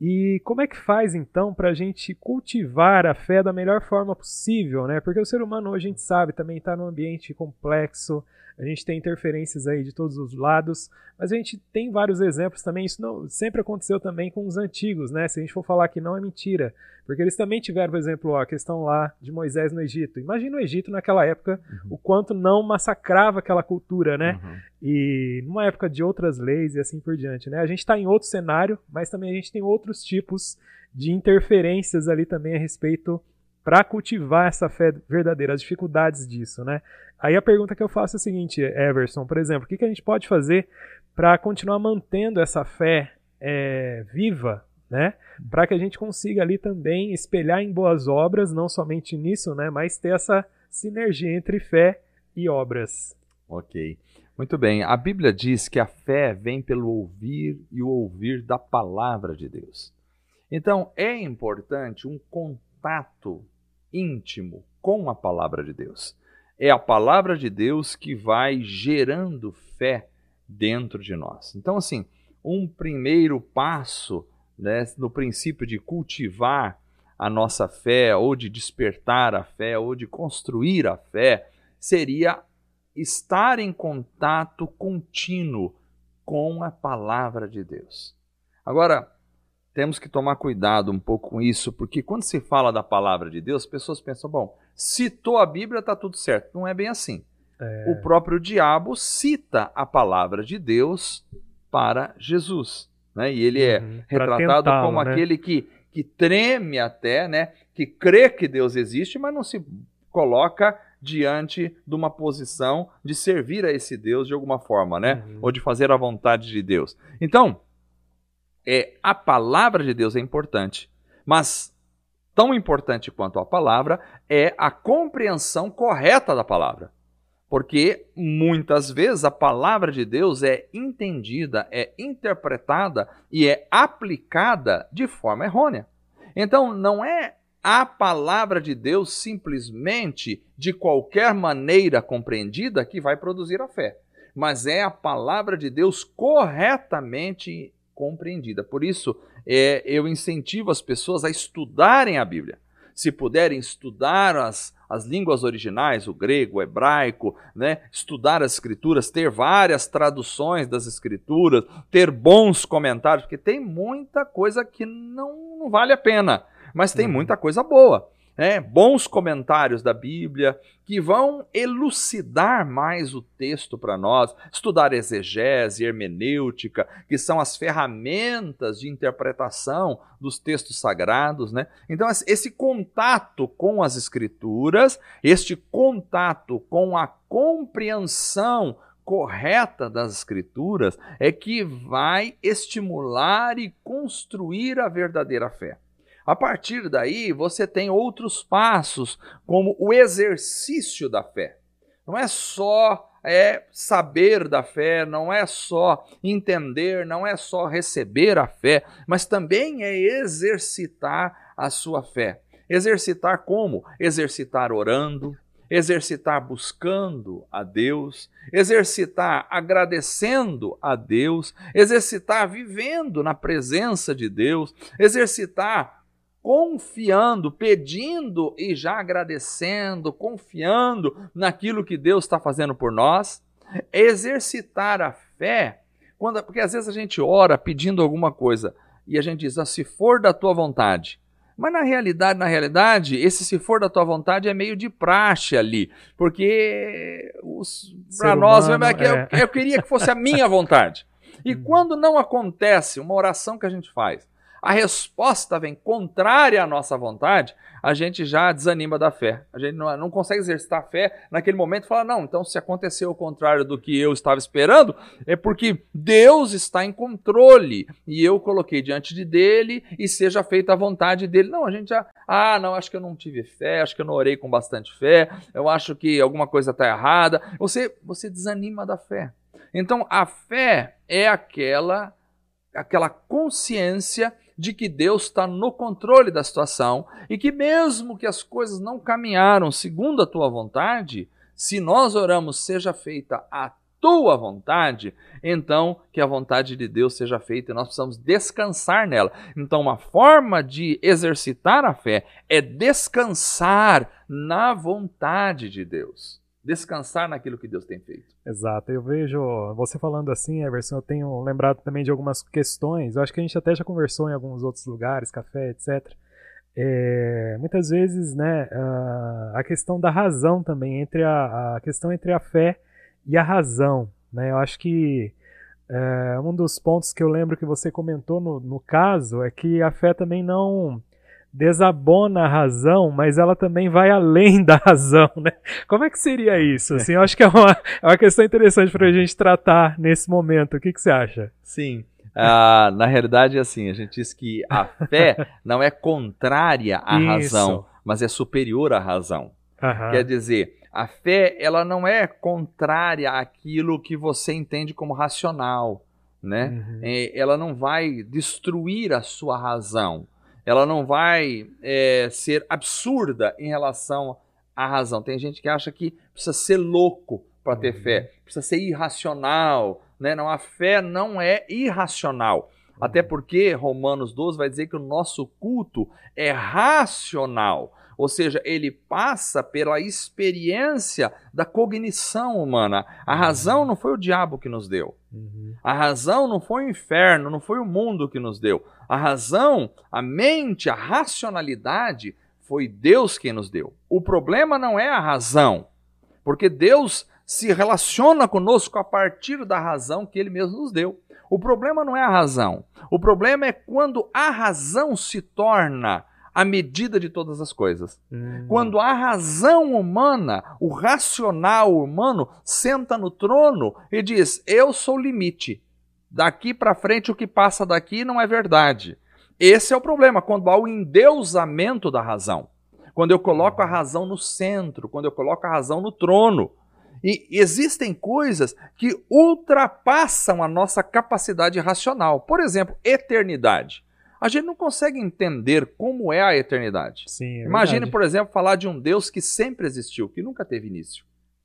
E como é que faz então para a gente cultivar a fé da melhor forma possível, né? Porque o ser humano hoje a gente sabe também está num ambiente complexo, a gente tem interferências aí de todos os lados, mas a gente tem vários exemplos também. Isso não, sempre aconteceu também com os antigos, né? Se a gente for falar que não é mentira, porque eles também tiveram, por exemplo, a questão lá de Moisés no Egito. Imagina o Egito naquela época, uhum. o quanto não massacrava aquela cultura, né? Uhum. E numa época de outras leis e assim por diante, né? A gente está em outro cenário, mas também a gente tem outros tipos de interferências ali também a respeito para cultivar essa fé verdadeira, as dificuldades disso, né? Aí a pergunta que eu faço é a seguinte, Everson, por exemplo, o que, que a gente pode fazer para continuar mantendo essa fé é, viva, né? Para que a gente consiga ali também espelhar em boas obras, não somente nisso, né? Mas ter essa sinergia entre fé e obras. Ok. Muito bem. A Bíblia diz que a fé vem pelo ouvir e o ouvir da palavra de Deus. Então, é importante um contato íntimo com a palavra de Deus. É a palavra de Deus que vai gerando fé dentro de nós. Então, assim, um primeiro passo né, no princípio de cultivar a nossa fé, ou de despertar a fé, ou de construir a fé, seria estar em contato contínuo com a palavra de Deus. Agora, temos que tomar cuidado um pouco com isso, porque quando se fala da palavra de Deus, as pessoas pensam, bom, citou a Bíblia, está tudo certo. Não é bem assim. É... O próprio diabo cita a palavra de Deus para Jesus. Né? E ele é uhum, retratado como né? aquele que, que treme até, né? que crê que Deus existe, mas não se coloca diante de uma posição de servir a esse Deus de alguma forma, né? Uhum. Ou de fazer a vontade de Deus. Então, é a palavra de Deus é importante, mas tão importante quanto a palavra é a compreensão correta da palavra. Porque muitas vezes a palavra de Deus é entendida, é interpretada e é aplicada de forma errônea. Então, não é a palavra de Deus simplesmente de qualquer maneira compreendida que vai produzir a fé, mas é a palavra de Deus corretamente compreendida. Por isso, é, eu incentivo as pessoas a estudarem a Bíblia. Se puderem estudar as, as línguas originais, o grego, o hebraico, né? estudar as escrituras, ter várias traduções das escrituras, ter bons comentários, porque tem muita coisa que não, não vale a pena mas tem uhum. muita coisa boa. Né? bons comentários da Bíblia que vão elucidar mais o texto para nós, estudar exegese, hermenêutica, que são as ferramentas de interpretação dos textos sagrados, né? Então esse contato com as escrituras, este contato com a compreensão correta das escrituras é que vai estimular e construir a verdadeira fé. A partir daí, você tem outros passos, como o exercício da fé. Não é só é saber da fé, não é só entender, não é só receber a fé, mas também é exercitar a sua fé. Exercitar como? Exercitar orando, exercitar buscando a Deus, exercitar agradecendo a Deus, exercitar vivendo na presença de Deus, exercitar confiando, pedindo e já agradecendo, confiando naquilo que Deus está fazendo por nós. Exercitar a fé, quando, porque às vezes a gente ora pedindo alguma coisa e a gente diz, ah, se for da tua vontade. Mas na realidade, na realidade, esse se for da tua vontade é meio de praxe ali, porque para nós humano, é que é. eu, eu queria que fosse a minha vontade. E [LAUGHS] uhum. quando não acontece uma oração que a gente faz, a resposta vem contrária à nossa vontade, a gente já desanima da fé. A gente não, não consegue exercitar a fé naquele momento e fala: não, então se aconteceu o contrário do que eu estava esperando, é porque Deus está em controle e eu coloquei diante de dele e seja feita a vontade dele. Não, a gente já. Ah, não, acho que eu não tive fé, acho que eu não orei com bastante fé, eu acho que alguma coisa está errada. Você, você desanima da fé. Então a fé é aquela aquela consciência de que Deus está no controle da situação e que, mesmo que as coisas não caminharam segundo a tua vontade, se nós oramos, seja feita a tua vontade, então que a vontade de Deus seja feita e nós precisamos descansar nela. Então, uma forma de exercitar a fé é descansar na vontade de Deus descansar naquilo que Deus tem feito. Exato. Eu vejo você falando assim, Everson, eu tenho lembrado também de algumas questões. Eu acho que a gente até já conversou em alguns outros lugares, café, etc. É, muitas vezes, né, a questão da razão também entre a, a questão entre a fé e a razão, né? Eu acho que é, um dos pontos que eu lembro que você comentou no, no caso é que a fé também não desabona a razão, mas ela também vai além da razão, né? Como é que seria isso? Assim, eu acho que é uma, é uma questão interessante para a gente tratar nesse momento. O que, que você acha? Sim. Ah, na realidade, assim, a gente diz que a fé [LAUGHS] não é contrária à isso. razão, mas é superior à razão. Uhum. Quer dizer, A fé, ela não é contrária àquilo que você entende como racional, né? Uhum. É, ela não vai destruir a sua razão. Ela não vai é, ser absurda em relação à razão. Tem gente que acha que precisa ser louco para ter uhum. fé, precisa ser irracional, né? Não, a fé não é irracional. Uhum. Até porque Romanos 12 vai dizer que o nosso culto é racional. Ou seja, ele passa pela experiência da cognição humana. A razão não foi o diabo que nos deu. Uhum. A razão não foi o inferno, não foi o mundo que nos deu. A razão, a mente, a racionalidade foi Deus quem nos deu. O problema não é a razão, porque Deus se relaciona conosco a partir da razão que ele mesmo nos deu. O problema não é a razão. O problema é quando a razão se torna a medida de todas as coisas. Hum. Quando a razão humana, o racional humano, senta no trono e diz: Eu sou o limite. Daqui para frente, o que passa daqui não é verdade. Esse é o problema, quando há o endeusamento da razão. Quando eu coloco a razão no centro, quando eu coloco a razão no trono. E existem coisas que ultrapassam a nossa capacidade racional. Por exemplo, eternidade a gente não consegue entender como é a eternidade. Sim, é Imagine, verdade. por exemplo, falar de um Deus que sempre existiu, que nunca teve início.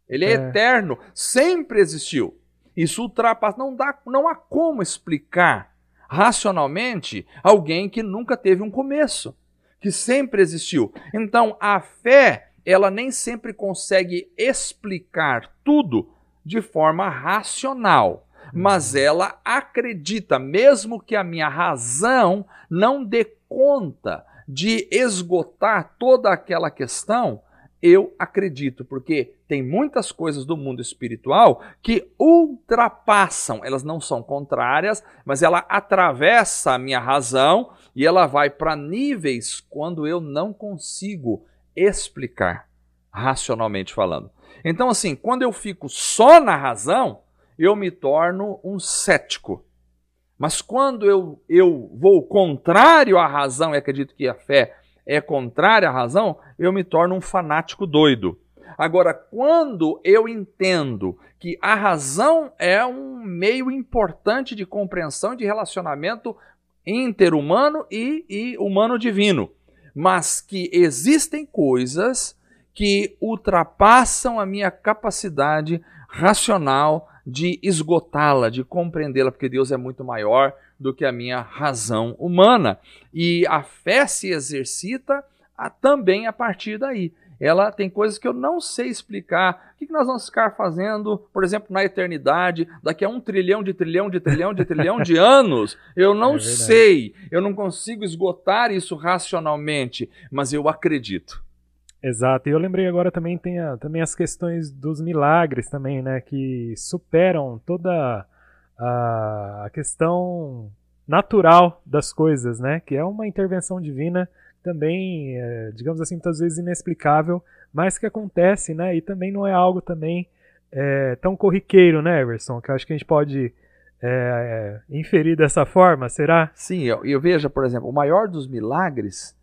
Ele é, é. eterno, sempre existiu. Isso ultrapassa. Não, dá, não há como explicar racionalmente alguém que nunca teve um começo, que sempre existiu. Então, a fé, ela nem sempre consegue explicar tudo de forma racional mas ela acredita, mesmo que a minha razão não dê conta de esgotar toda aquela questão, eu acredito, porque tem muitas coisas do mundo espiritual que ultrapassam, elas não são contrárias, mas ela atravessa a minha razão e ela vai para níveis quando eu não consigo explicar, racionalmente falando. Então, assim, quando eu fico só na razão, eu me torno um cético. Mas quando eu, eu vou contrário à razão e acredito que a fé é contrária à razão, eu me torno um fanático doido. Agora, quando eu entendo que a razão é um meio importante de compreensão de relacionamento interhumano e, e humano-divino, mas que existem coisas que ultrapassam a minha capacidade racional de esgotá-la, de compreendê-la, porque Deus é muito maior do que a minha razão humana. E a fé se exercita a, também a partir daí. Ela tem coisas que eu não sei explicar. O que, que nós vamos ficar fazendo, por exemplo, na eternidade, daqui a um trilhão de trilhão de trilhão de trilhão de anos? Eu não é sei, eu não consigo esgotar isso racionalmente, mas eu acredito. Exato. E eu lembrei agora também tem a, também as questões dos milagres também, né, que superam toda a, a questão natural das coisas, né, que é uma intervenção divina também, é, digamos assim, muitas vezes inexplicável, mas que acontece, né, e também não é algo também é, tão corriqueiro, né, Everson, que eu acho que a gente pode é, inferir dessa forma, será? Sim, eu, eu vejo, por exemplo, o maior dos milagres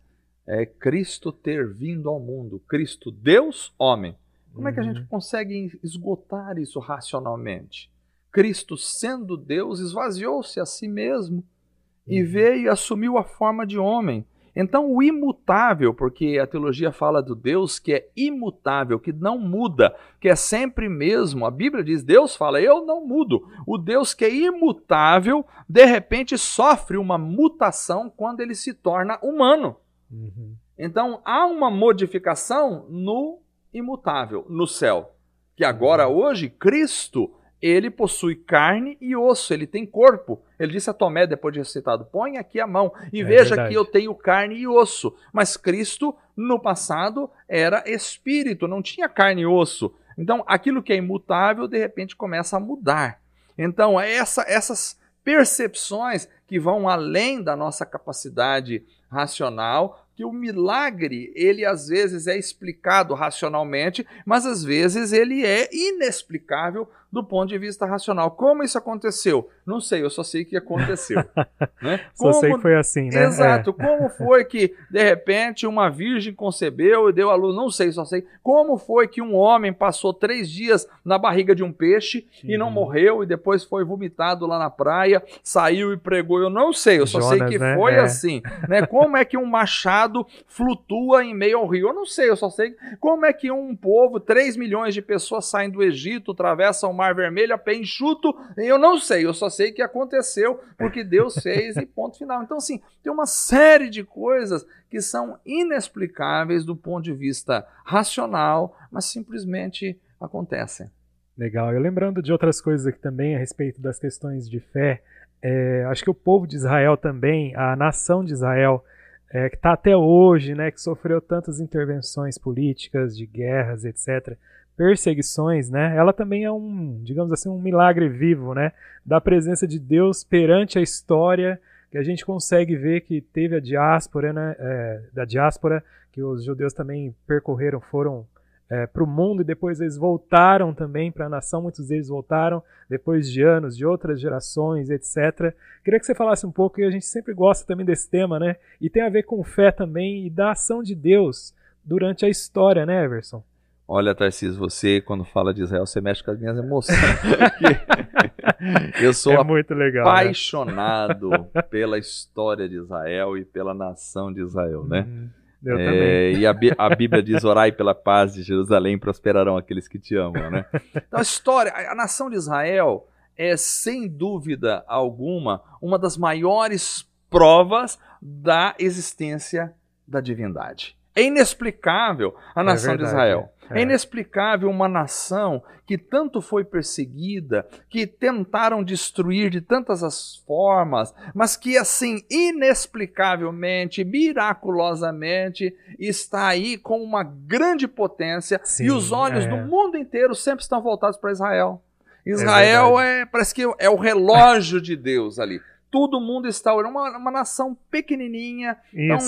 é Cristo ter vindo ao mundo. Cristo, Deus, homem. Como uhum. é que a gente uhum. consegue esgotar isso racionalmente? Cristo, sendo Deus, esvaziou-se a si mesmo uhum. e veio e assumiu a forma de homem. Então, o imutável, porque a teologia fala do Deus que é imutável, que não muda, que é sempre mesmo. A Bíblia diz: Deus fala, eu não mudo. O Deus que é imutável, de repente sofre uma mutação quando ele se torna humano. Uhum. Então há uma modificação no imutável, no céu. Que agora, uhum. hoje, Cristo, ele possui carne e osso, ele tem corpo. Ele disse a Tomé, depois de ressuscitado: põe aqui a mão e é veja verdade. que eu tenho carne e osso. Mas Cristo, no passado, era espírito, não tinha carne e osso. Então, aquilo que é imutável, de repente, começa a mudar. Então, essa, essas percepções que vão além da nossa capacidade racional, que o milagre, ele às vezes é explicado racionalmente, mas às vezes ele é inexplicável do ponto de vista racional. Como isso aconteceu? Não sei, eu só sei que aconteceu. [LAUGHS] né? Só Como... sei que foi assim, né? Exato. É. Como foi que, de repente, uma virgem concebeu e deu a luz? Não sei, só sei. Como foi que um homem passou três dias na barriga de um peixe e não uhum. morreu e depois foi vomitado lá na praia, saiu e pregou? Eu não sei, eu só Jonas, sei que né? foi é. assim. Né? Como é que um machado flutua em meio ao rio? Eu não sei, eu só sei como é que um povo, 3 milhões de pessoas saem do Egito, atravessam o Mar Vermelho a pé enxuto. Eu não sei, eu só sei que aconteceu porque Deus [LAUGHS] fez e ponto final. Então, assim, tem uma série de coisas que são inexplicáveis do ponto de vista racional, mas simplesmente acontecem. Legal. Eu lembrando de outras coisas aqui também a respeito das questões de fé, é, acho que o povo de Israel também, a nação de Israel, é, que está até hoje, né, que sofreu tantas intervenções políticas, de guerras, etc., perseguições, né, ela também é um, digamos assim, um milagre vivo, né, da presença de Deus perante a história, que a gente consegue ver que teve a diáspora, né, é, da diáspora, que os judeus também percorreram, foram é, para o mundo e depois eles voltaram também para a nação. Muitos deles voltaram depois de anos, de outras gerações, etc. Queria que você falasse um pouco, e a gente sempre gosta também desse tema, né? E tem a ver com fé também e da ação de Deus durante a história, né, Everson? Olha, Tarcísio, você, quando fala de Israel, você mexe com as minhas emoções. [LAUGHS] Eu sou é muito legal, né? apaixonado né? pela história de Israel e pela nação de Israel, né? Hum. Eu é, também. E a, a, Bíblia diz: orai pela paz de Jerusalém, prosperarão aqueles que te amam, né? Então a história, a, a nação de Israel é, sem dúvida alguma, uma das maiores provas da existência da divindade. É inexplicável a é nação verdade, de Israel. É. é. inexplicável uma nação que tanto foi perseguida, que tentaram destruir de tantas as formas, mas que assim inexplicavelmente, miraculosamente está aí com uma grande potência Sim, e os olhos é. do mundo inteiro sempre estão voltados para Israel. Israel é, é, parece que é o relógio de Deus ali todo mundo está olhando. Uma, uma nação pequenininha,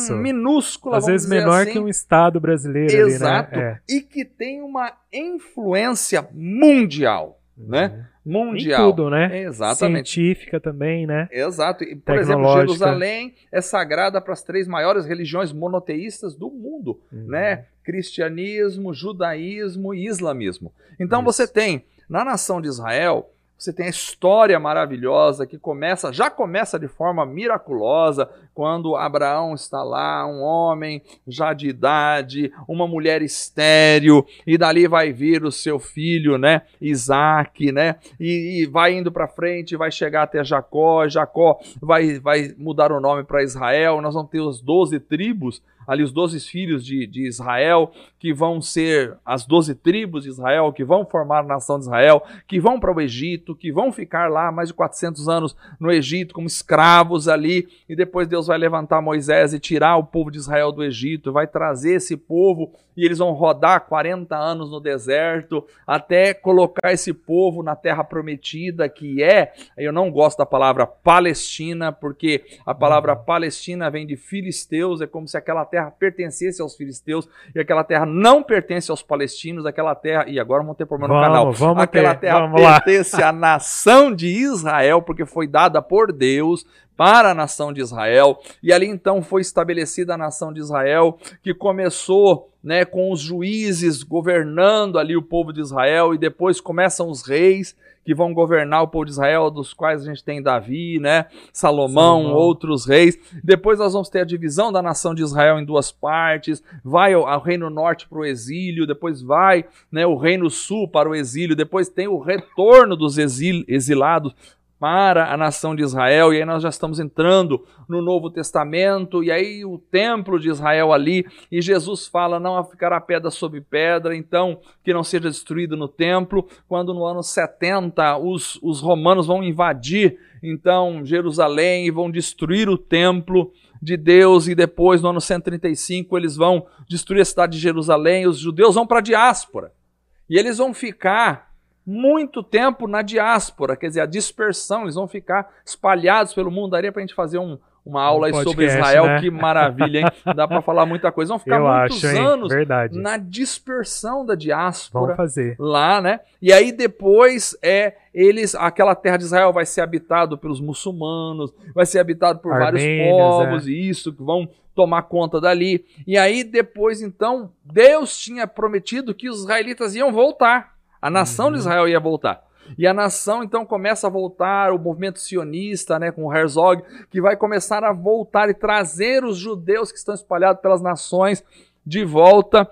tão minúscula, Às vezes menor assim. que um estado brasileiro. Exato. Ali, né? é. E que tem uma influência mundial, uhum. né? Mundial. Em tudo, né? Exatamente. Científica também, né? Exato. E, por exemplo, Jerusalém é sagrada para as três maiores religiões monoteístas do mundo, uhum. né? Cristianismo, judaísmo e islamismo. Então Isso. você tem na nação de Israel você tem a história maravilhosa que começa, já começa de forma miraculosa, quando Abraão está lá, um homem já de idade, uma mulher estéril, e dali vai vir o seu filho, né, Isaac, né, e, e vai indo para frente, vai chegar até Jacó, Jacó vai, vai mudar o nome para Israel, nós vamos ter os doze tribos, ali os doze filhos de, de Israel, que vão ser as doze tribos de Israel, que vão formar a nação de Israel, que vão para o Egito, que vão ficar lá mais de 400 anos no Egito como escravos ali, e depois Deus vai levantar Moisés e tirar o povo de Israel do Egito, vai trazer esse povo e eles vão rodar 40 anos no deserto até colocar esse povo na terra prometida, que é, eu não gosto da palavra Palestina, porque a palavra uhum. Palestina vem de filisteus, é como se aquela terra pertencesse aos filisteus e aquela terra não pertence aos palestinos, aquela terra, e agora vamos ter problema no canal, vamos aquela ter, terra pertence à nação de Israel, porque foi dada por Deus para a nação de Israel, e ali então foi estabelecida a nação de Israel, que começou né, com os juízes governando ali o povo de Israel, e depois começam os reis que vão governar o povo de Israel, dos quais a gente tem Davi, né, Salomão, Salomão. outros reis. Depois nós vamos ter a divisão da nação de Israel em duas partes, vai o, o reino norte para o exílio, depois vai né, o reino sul para o exílio, depois tem o retorno dos exil, exilados para a nação de Israel, e aí nós já estamos entrando no Novo Testamento, e aí o templo de Israel ali, e Jesus fala: não ficará pedra sobre pedra, então que não seja destruído no templo. Quando no ano 70 os, os romanos vão invadir então Jerusalém e vão destruir o templo de Deus, e depois no ano 135 eles vão destruir a cidade de Jerusalém, os judeus vão para a diáspora, e eles vão ficar muito tempo na diáspora, quer dizer, a dispersão, eles vão ficar espalhados pelo mundo. Daria para a gente fazer um, uma aula um podcast, sobre Israel, né? que maravilha, hein? [LAUGHS] Dá para falar muita coisa. Vão ficar Eu muitos acho, anos na dispersão da diáspora. Vamos fazer. Lá, né? E aí depois é eles, aquela terra de Israel vai ser habitado pelos muçulmanos, vai ser habitado por Armênios, vários povos, é. e isso que vão tomar conta dali. E aí depois então Deus tinha prometido que os israelitas iam voltar. A nação uhum. de Israel ia voltar. E a nação então começa a voltar, o movimento sionista, né, com o Herzog, que vai começar a voltar e trazer os judeus que estão espalhados pelas nações de volta.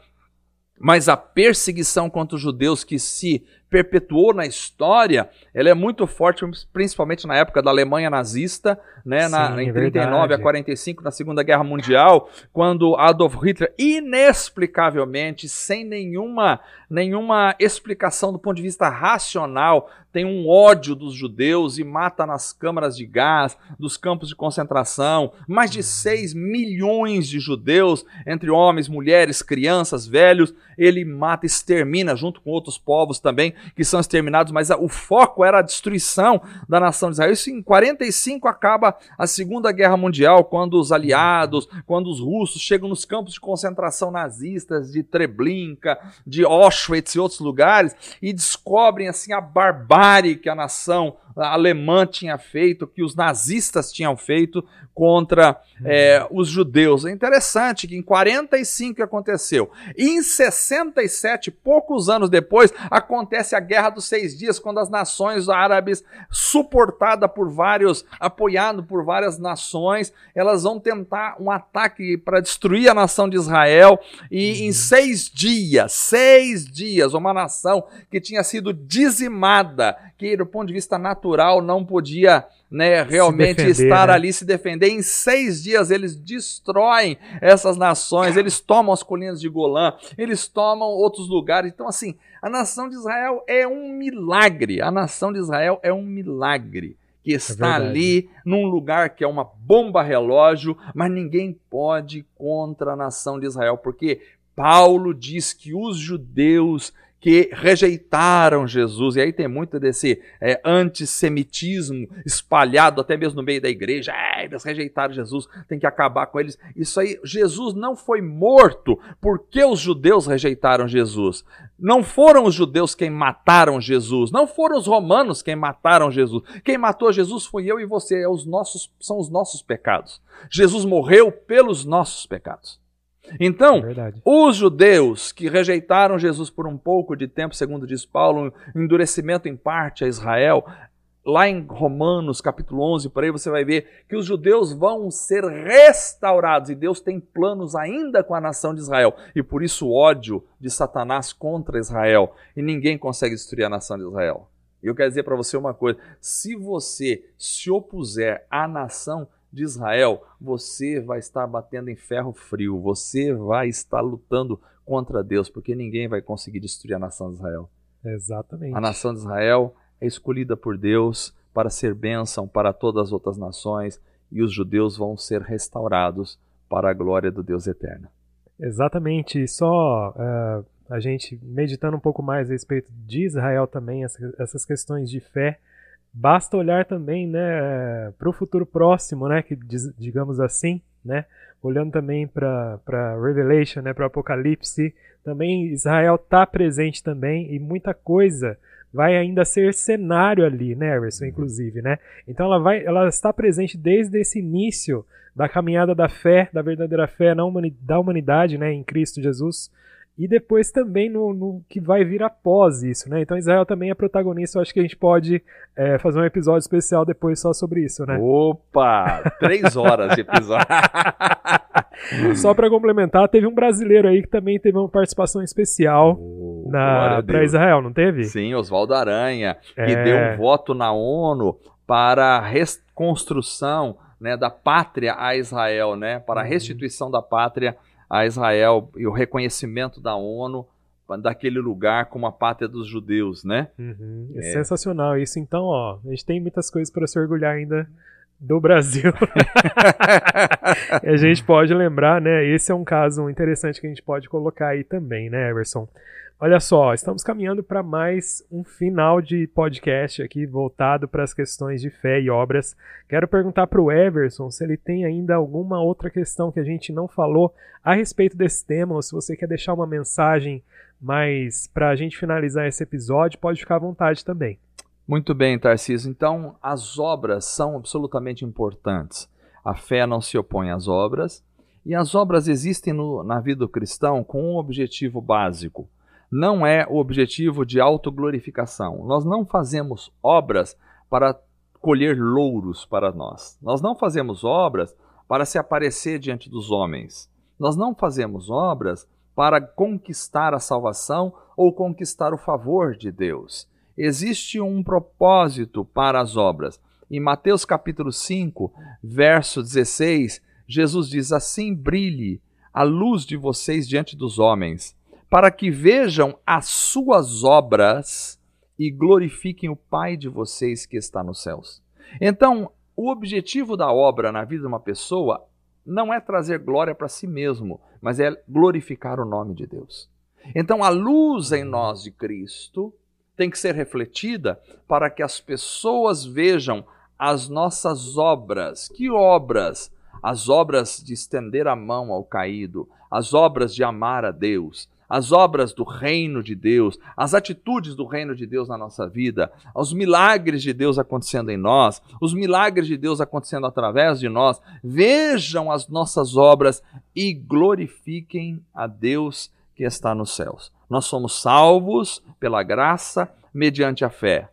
Mas a perseguição contra os judeus que se perpetuou na história, ela é muito forte, principalmente na época da Alemanha nazista, né, na, em 39 é a 45, na Segunda Guerra Mundial, quando Adolf Hitler, inexplicavelmente, sem nenhuma, nenhuma explicação do ponto de vista racional, tem um ódio dos judeus e mata nas câmaras de gás, dos campos de concentração, mais de 6 milhões de judeus, entre homens, mulheres, crianças, velhos, ele mata, extermina, junto com outros povos também, que são exterminados, mas o foco era a destruição da nação de Israel. Isso em 45 acaba a Segunda Guerra Mundial, quando os aliados, quando os russos chegam nos campos de concentração nazistas de Treblinka, de Auschwitz e outros lugares e descobrem assim a barbárie que a nação alemã tinha feito, que os nazistas tinham feito contra é, os judeus. É interessante que em 45 aconteceu. E em 67, poucos anos depois, acontece a Guerra dos Seis Dias, quando as nações árabes, suportada por vários, apoiado por várias nações, elas vão tentar um ataque para destruir a nação de Israel. E uhum. em seis dias, seis dias, uma nação que tinha sido dizimada, do ponto de vista natural não podia né, realmente defender, estar né? ali se defender. Em seis dias eles destroem essas nações, eles tomam as colinas de Golã, eles tomam outros lugares. Então, assim, a nação de Israel é um milagre. A nação de Israel é um milagre que é está é ali num lugar que é uma bomba relógio, mas ninguém pode contra a nação de Israel, porque Paulo diz que os judeus que rejeitaram Jesus. E aí tem muito desse é, antissemitismo espalhado até mesmo no meio da igreja. É, eles rejeitaram Jesus, tem que acabar com eles. Isso aí, Jesus não foi morto porque os judeus rejeitaram Jesus. Não foram os judeus quem mataram Jesus, não foram os romanos quem mataram Jesus. Quem matou Jesus foi eu e você, é os nossos, são os nossos pecados. Jesus morreu pelos nossos pecados. Então, é os judeus que rejeitaram Jesus por um pouco de tempo, segundo diz Paulo, um endurecimento em parte a Israel, lá em Romanos capítulo 11, por aí você vai ver que os judeus vão ser restaurados e Deus tem planos ainda com a nação de Israel. E por isso o ódio de Satanás contra Israel. E ninguém consegue destruir a nação de Israel. E eu quero dizer para você uma coisa: se você se opuser à nação de Israel, você vai estar batendo em ferro frio, você vai estar lutando contra Deus, porque ninguém vai conseguir destruir a nação de Israel. Exatamente. A nação de Israel é escolhida por Deus para ser bênção para todas as outras nações e os judeus vão ser restaurados para a glória do Deus eterno. Exatamente. Só uh, a gente meditando um pouco mais a respeito de Israel também, essas questões de fé Basta olhar também, né, para o futuro próximo, né, que digamos assim, né, olhando também para Revelation, né, para Apocalipse, também Israel está presente também e muita coisa vai ainda ser cenário ali, né, Everson, inclusive, né? Então ela vai, ela está presente desde esse início da caminhada da fé, da verdadeira fé na humanidade, da humanidade, né, em Cristo Jesus e depois também no, no, que vai vir após isso, né? Então Israel também é protagonista, eu acho que a gente pode é, fazer um episódio especial depois só sobre isso, né? Opa! Três horas de episódio. [LAUGHS] só para complementar, teve um brasileiro aí que também teve uma participação especial oh, para Israel, não teve? Sim, Oswaldo Aranha, que é... deu um voto na ONU para a reconstrução né, da pátria a Israel, né? Para a uhum. restituição da pátria a Israel e o reconhecimento da ONU daquele lugar como a pátria dos judeus, né? Uhum, é, é, sensacional isso. Então, ó, a gente tem muitas coisas para se orgulhar ainda do Brasil. [LAUGHS] a gente pode lembrar, né? Esse é um caso interessante que a gente pode colocar aí também, né, Everson? Olha só, estamos caminhando para mais um final de podcast aqui voltado para as questões de fé e obras. Quero perguntar para o Everson se ele tem ainda alguma outra questão que a gente não falou a respeito desse tema, ou se você quer deixar uma mensagem mais para a gente finalizar esse episódio, pode ficar à vontade também. Muito bem, Tarcísio. Então, as obras são absolutamente importantes. A fé não se opõe às obras, e as obras existem no, na vida do cristão com um objetivo básico não é o objetivo de autoglorificação. Nós não fazemos obras para colher louros para nós. Nós não fazemos obras para se aparecer diante dos homens. Nós não fazemos obras para conquistar a salvação ou conquistar o favor de Deus. Existe um propósito para as obras. Em Mateus capítulo 5, verso 16, Jesus diz: Assim brilhe a luz de vocês diante dos homens, para que vejam as suas obras e glorifiquem o Pai de vocês que está nos céus. Então, o objetivo da obra na vida de uma pessoa não é trazer glória para si mesmo, mas é glorificar o nome de Deus. Então, a luz em nós de Cristo tem que ser refletida para que as pessoas vejam as nossas obras. Que obras? As obras de estender a mão ao caído, as obras de amar a Deus, as obras do reino de Deus, as atitudes do reino de Deus na nossa vida, os milagres de Deus acontecendo em nós, os milagres de Deus acontecendo através de nós. Vejam as nossas obras e glorifiquem a Deus que está nos céus. Nós somos salvos pela graça mediante a fé.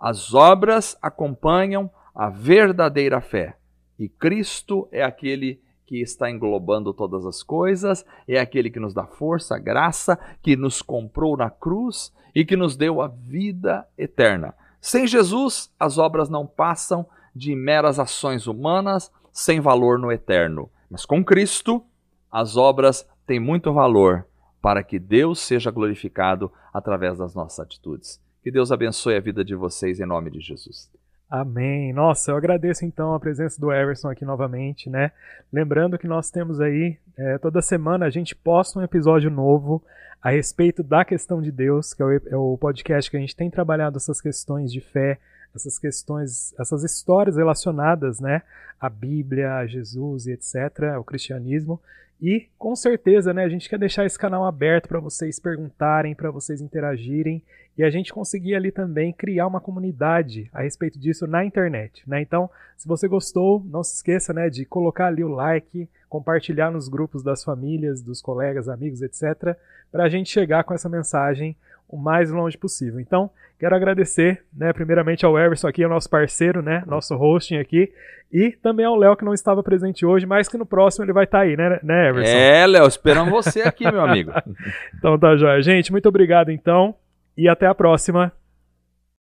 As obras acompanham a verdadeira fé. E Cristo é aquele que está englobando todas as coisas, é aquele que nos dá força, graça, que nos comprou na cruz e que nos deu a vida eterna. Sem Jesus, as obras não passam de meras ações humanas sem valor no eterno. Mas com Cristo, as obras têm muito valor para que Deus seja glorificado através das nossas atitudes. Que Deus abençoe a vida de vocês em nome de Jesus. Amém. Nossa, eu agradeço então a presença do Everson aqui novamente, né? Lembrando que nós temos aí, é, toda semana a gente posta um episódio novo a respeito da questão de Deus, que é o, é o podcast que a gente tem trabalhado essas questões de fé, essas questões, essas histórias relacionadas, né? A Bíblia, a Jesus e etc., o cristianismo. E com certeza, né, a gente quer deixar esse canal aberto para vocês perguntarem, para vocês interagirem e a gente conseguir ali também criar uma comunidade a respeito disso na internet, né? Então, se você gostou, não se esqueça, né, de colocar ali o like, compartilhar nos grupos das famílias, dos colegas, amigos, etc, para a gente chegar com essa mensagem o mais longe possível. Então, quero agradecer, né, primeiramente ao Everson aqui, o nosso parceiro, né, nosso hosting aqui, e também ao Léo que não estava presente hoje, mas que no próximo ele vai estar tá aí, né, né, Everson? É, Léo, esperamos você aqui, meu amigo. [LAUGHS] então tá jóia. Gente, muito obrigado então, e até a próxima.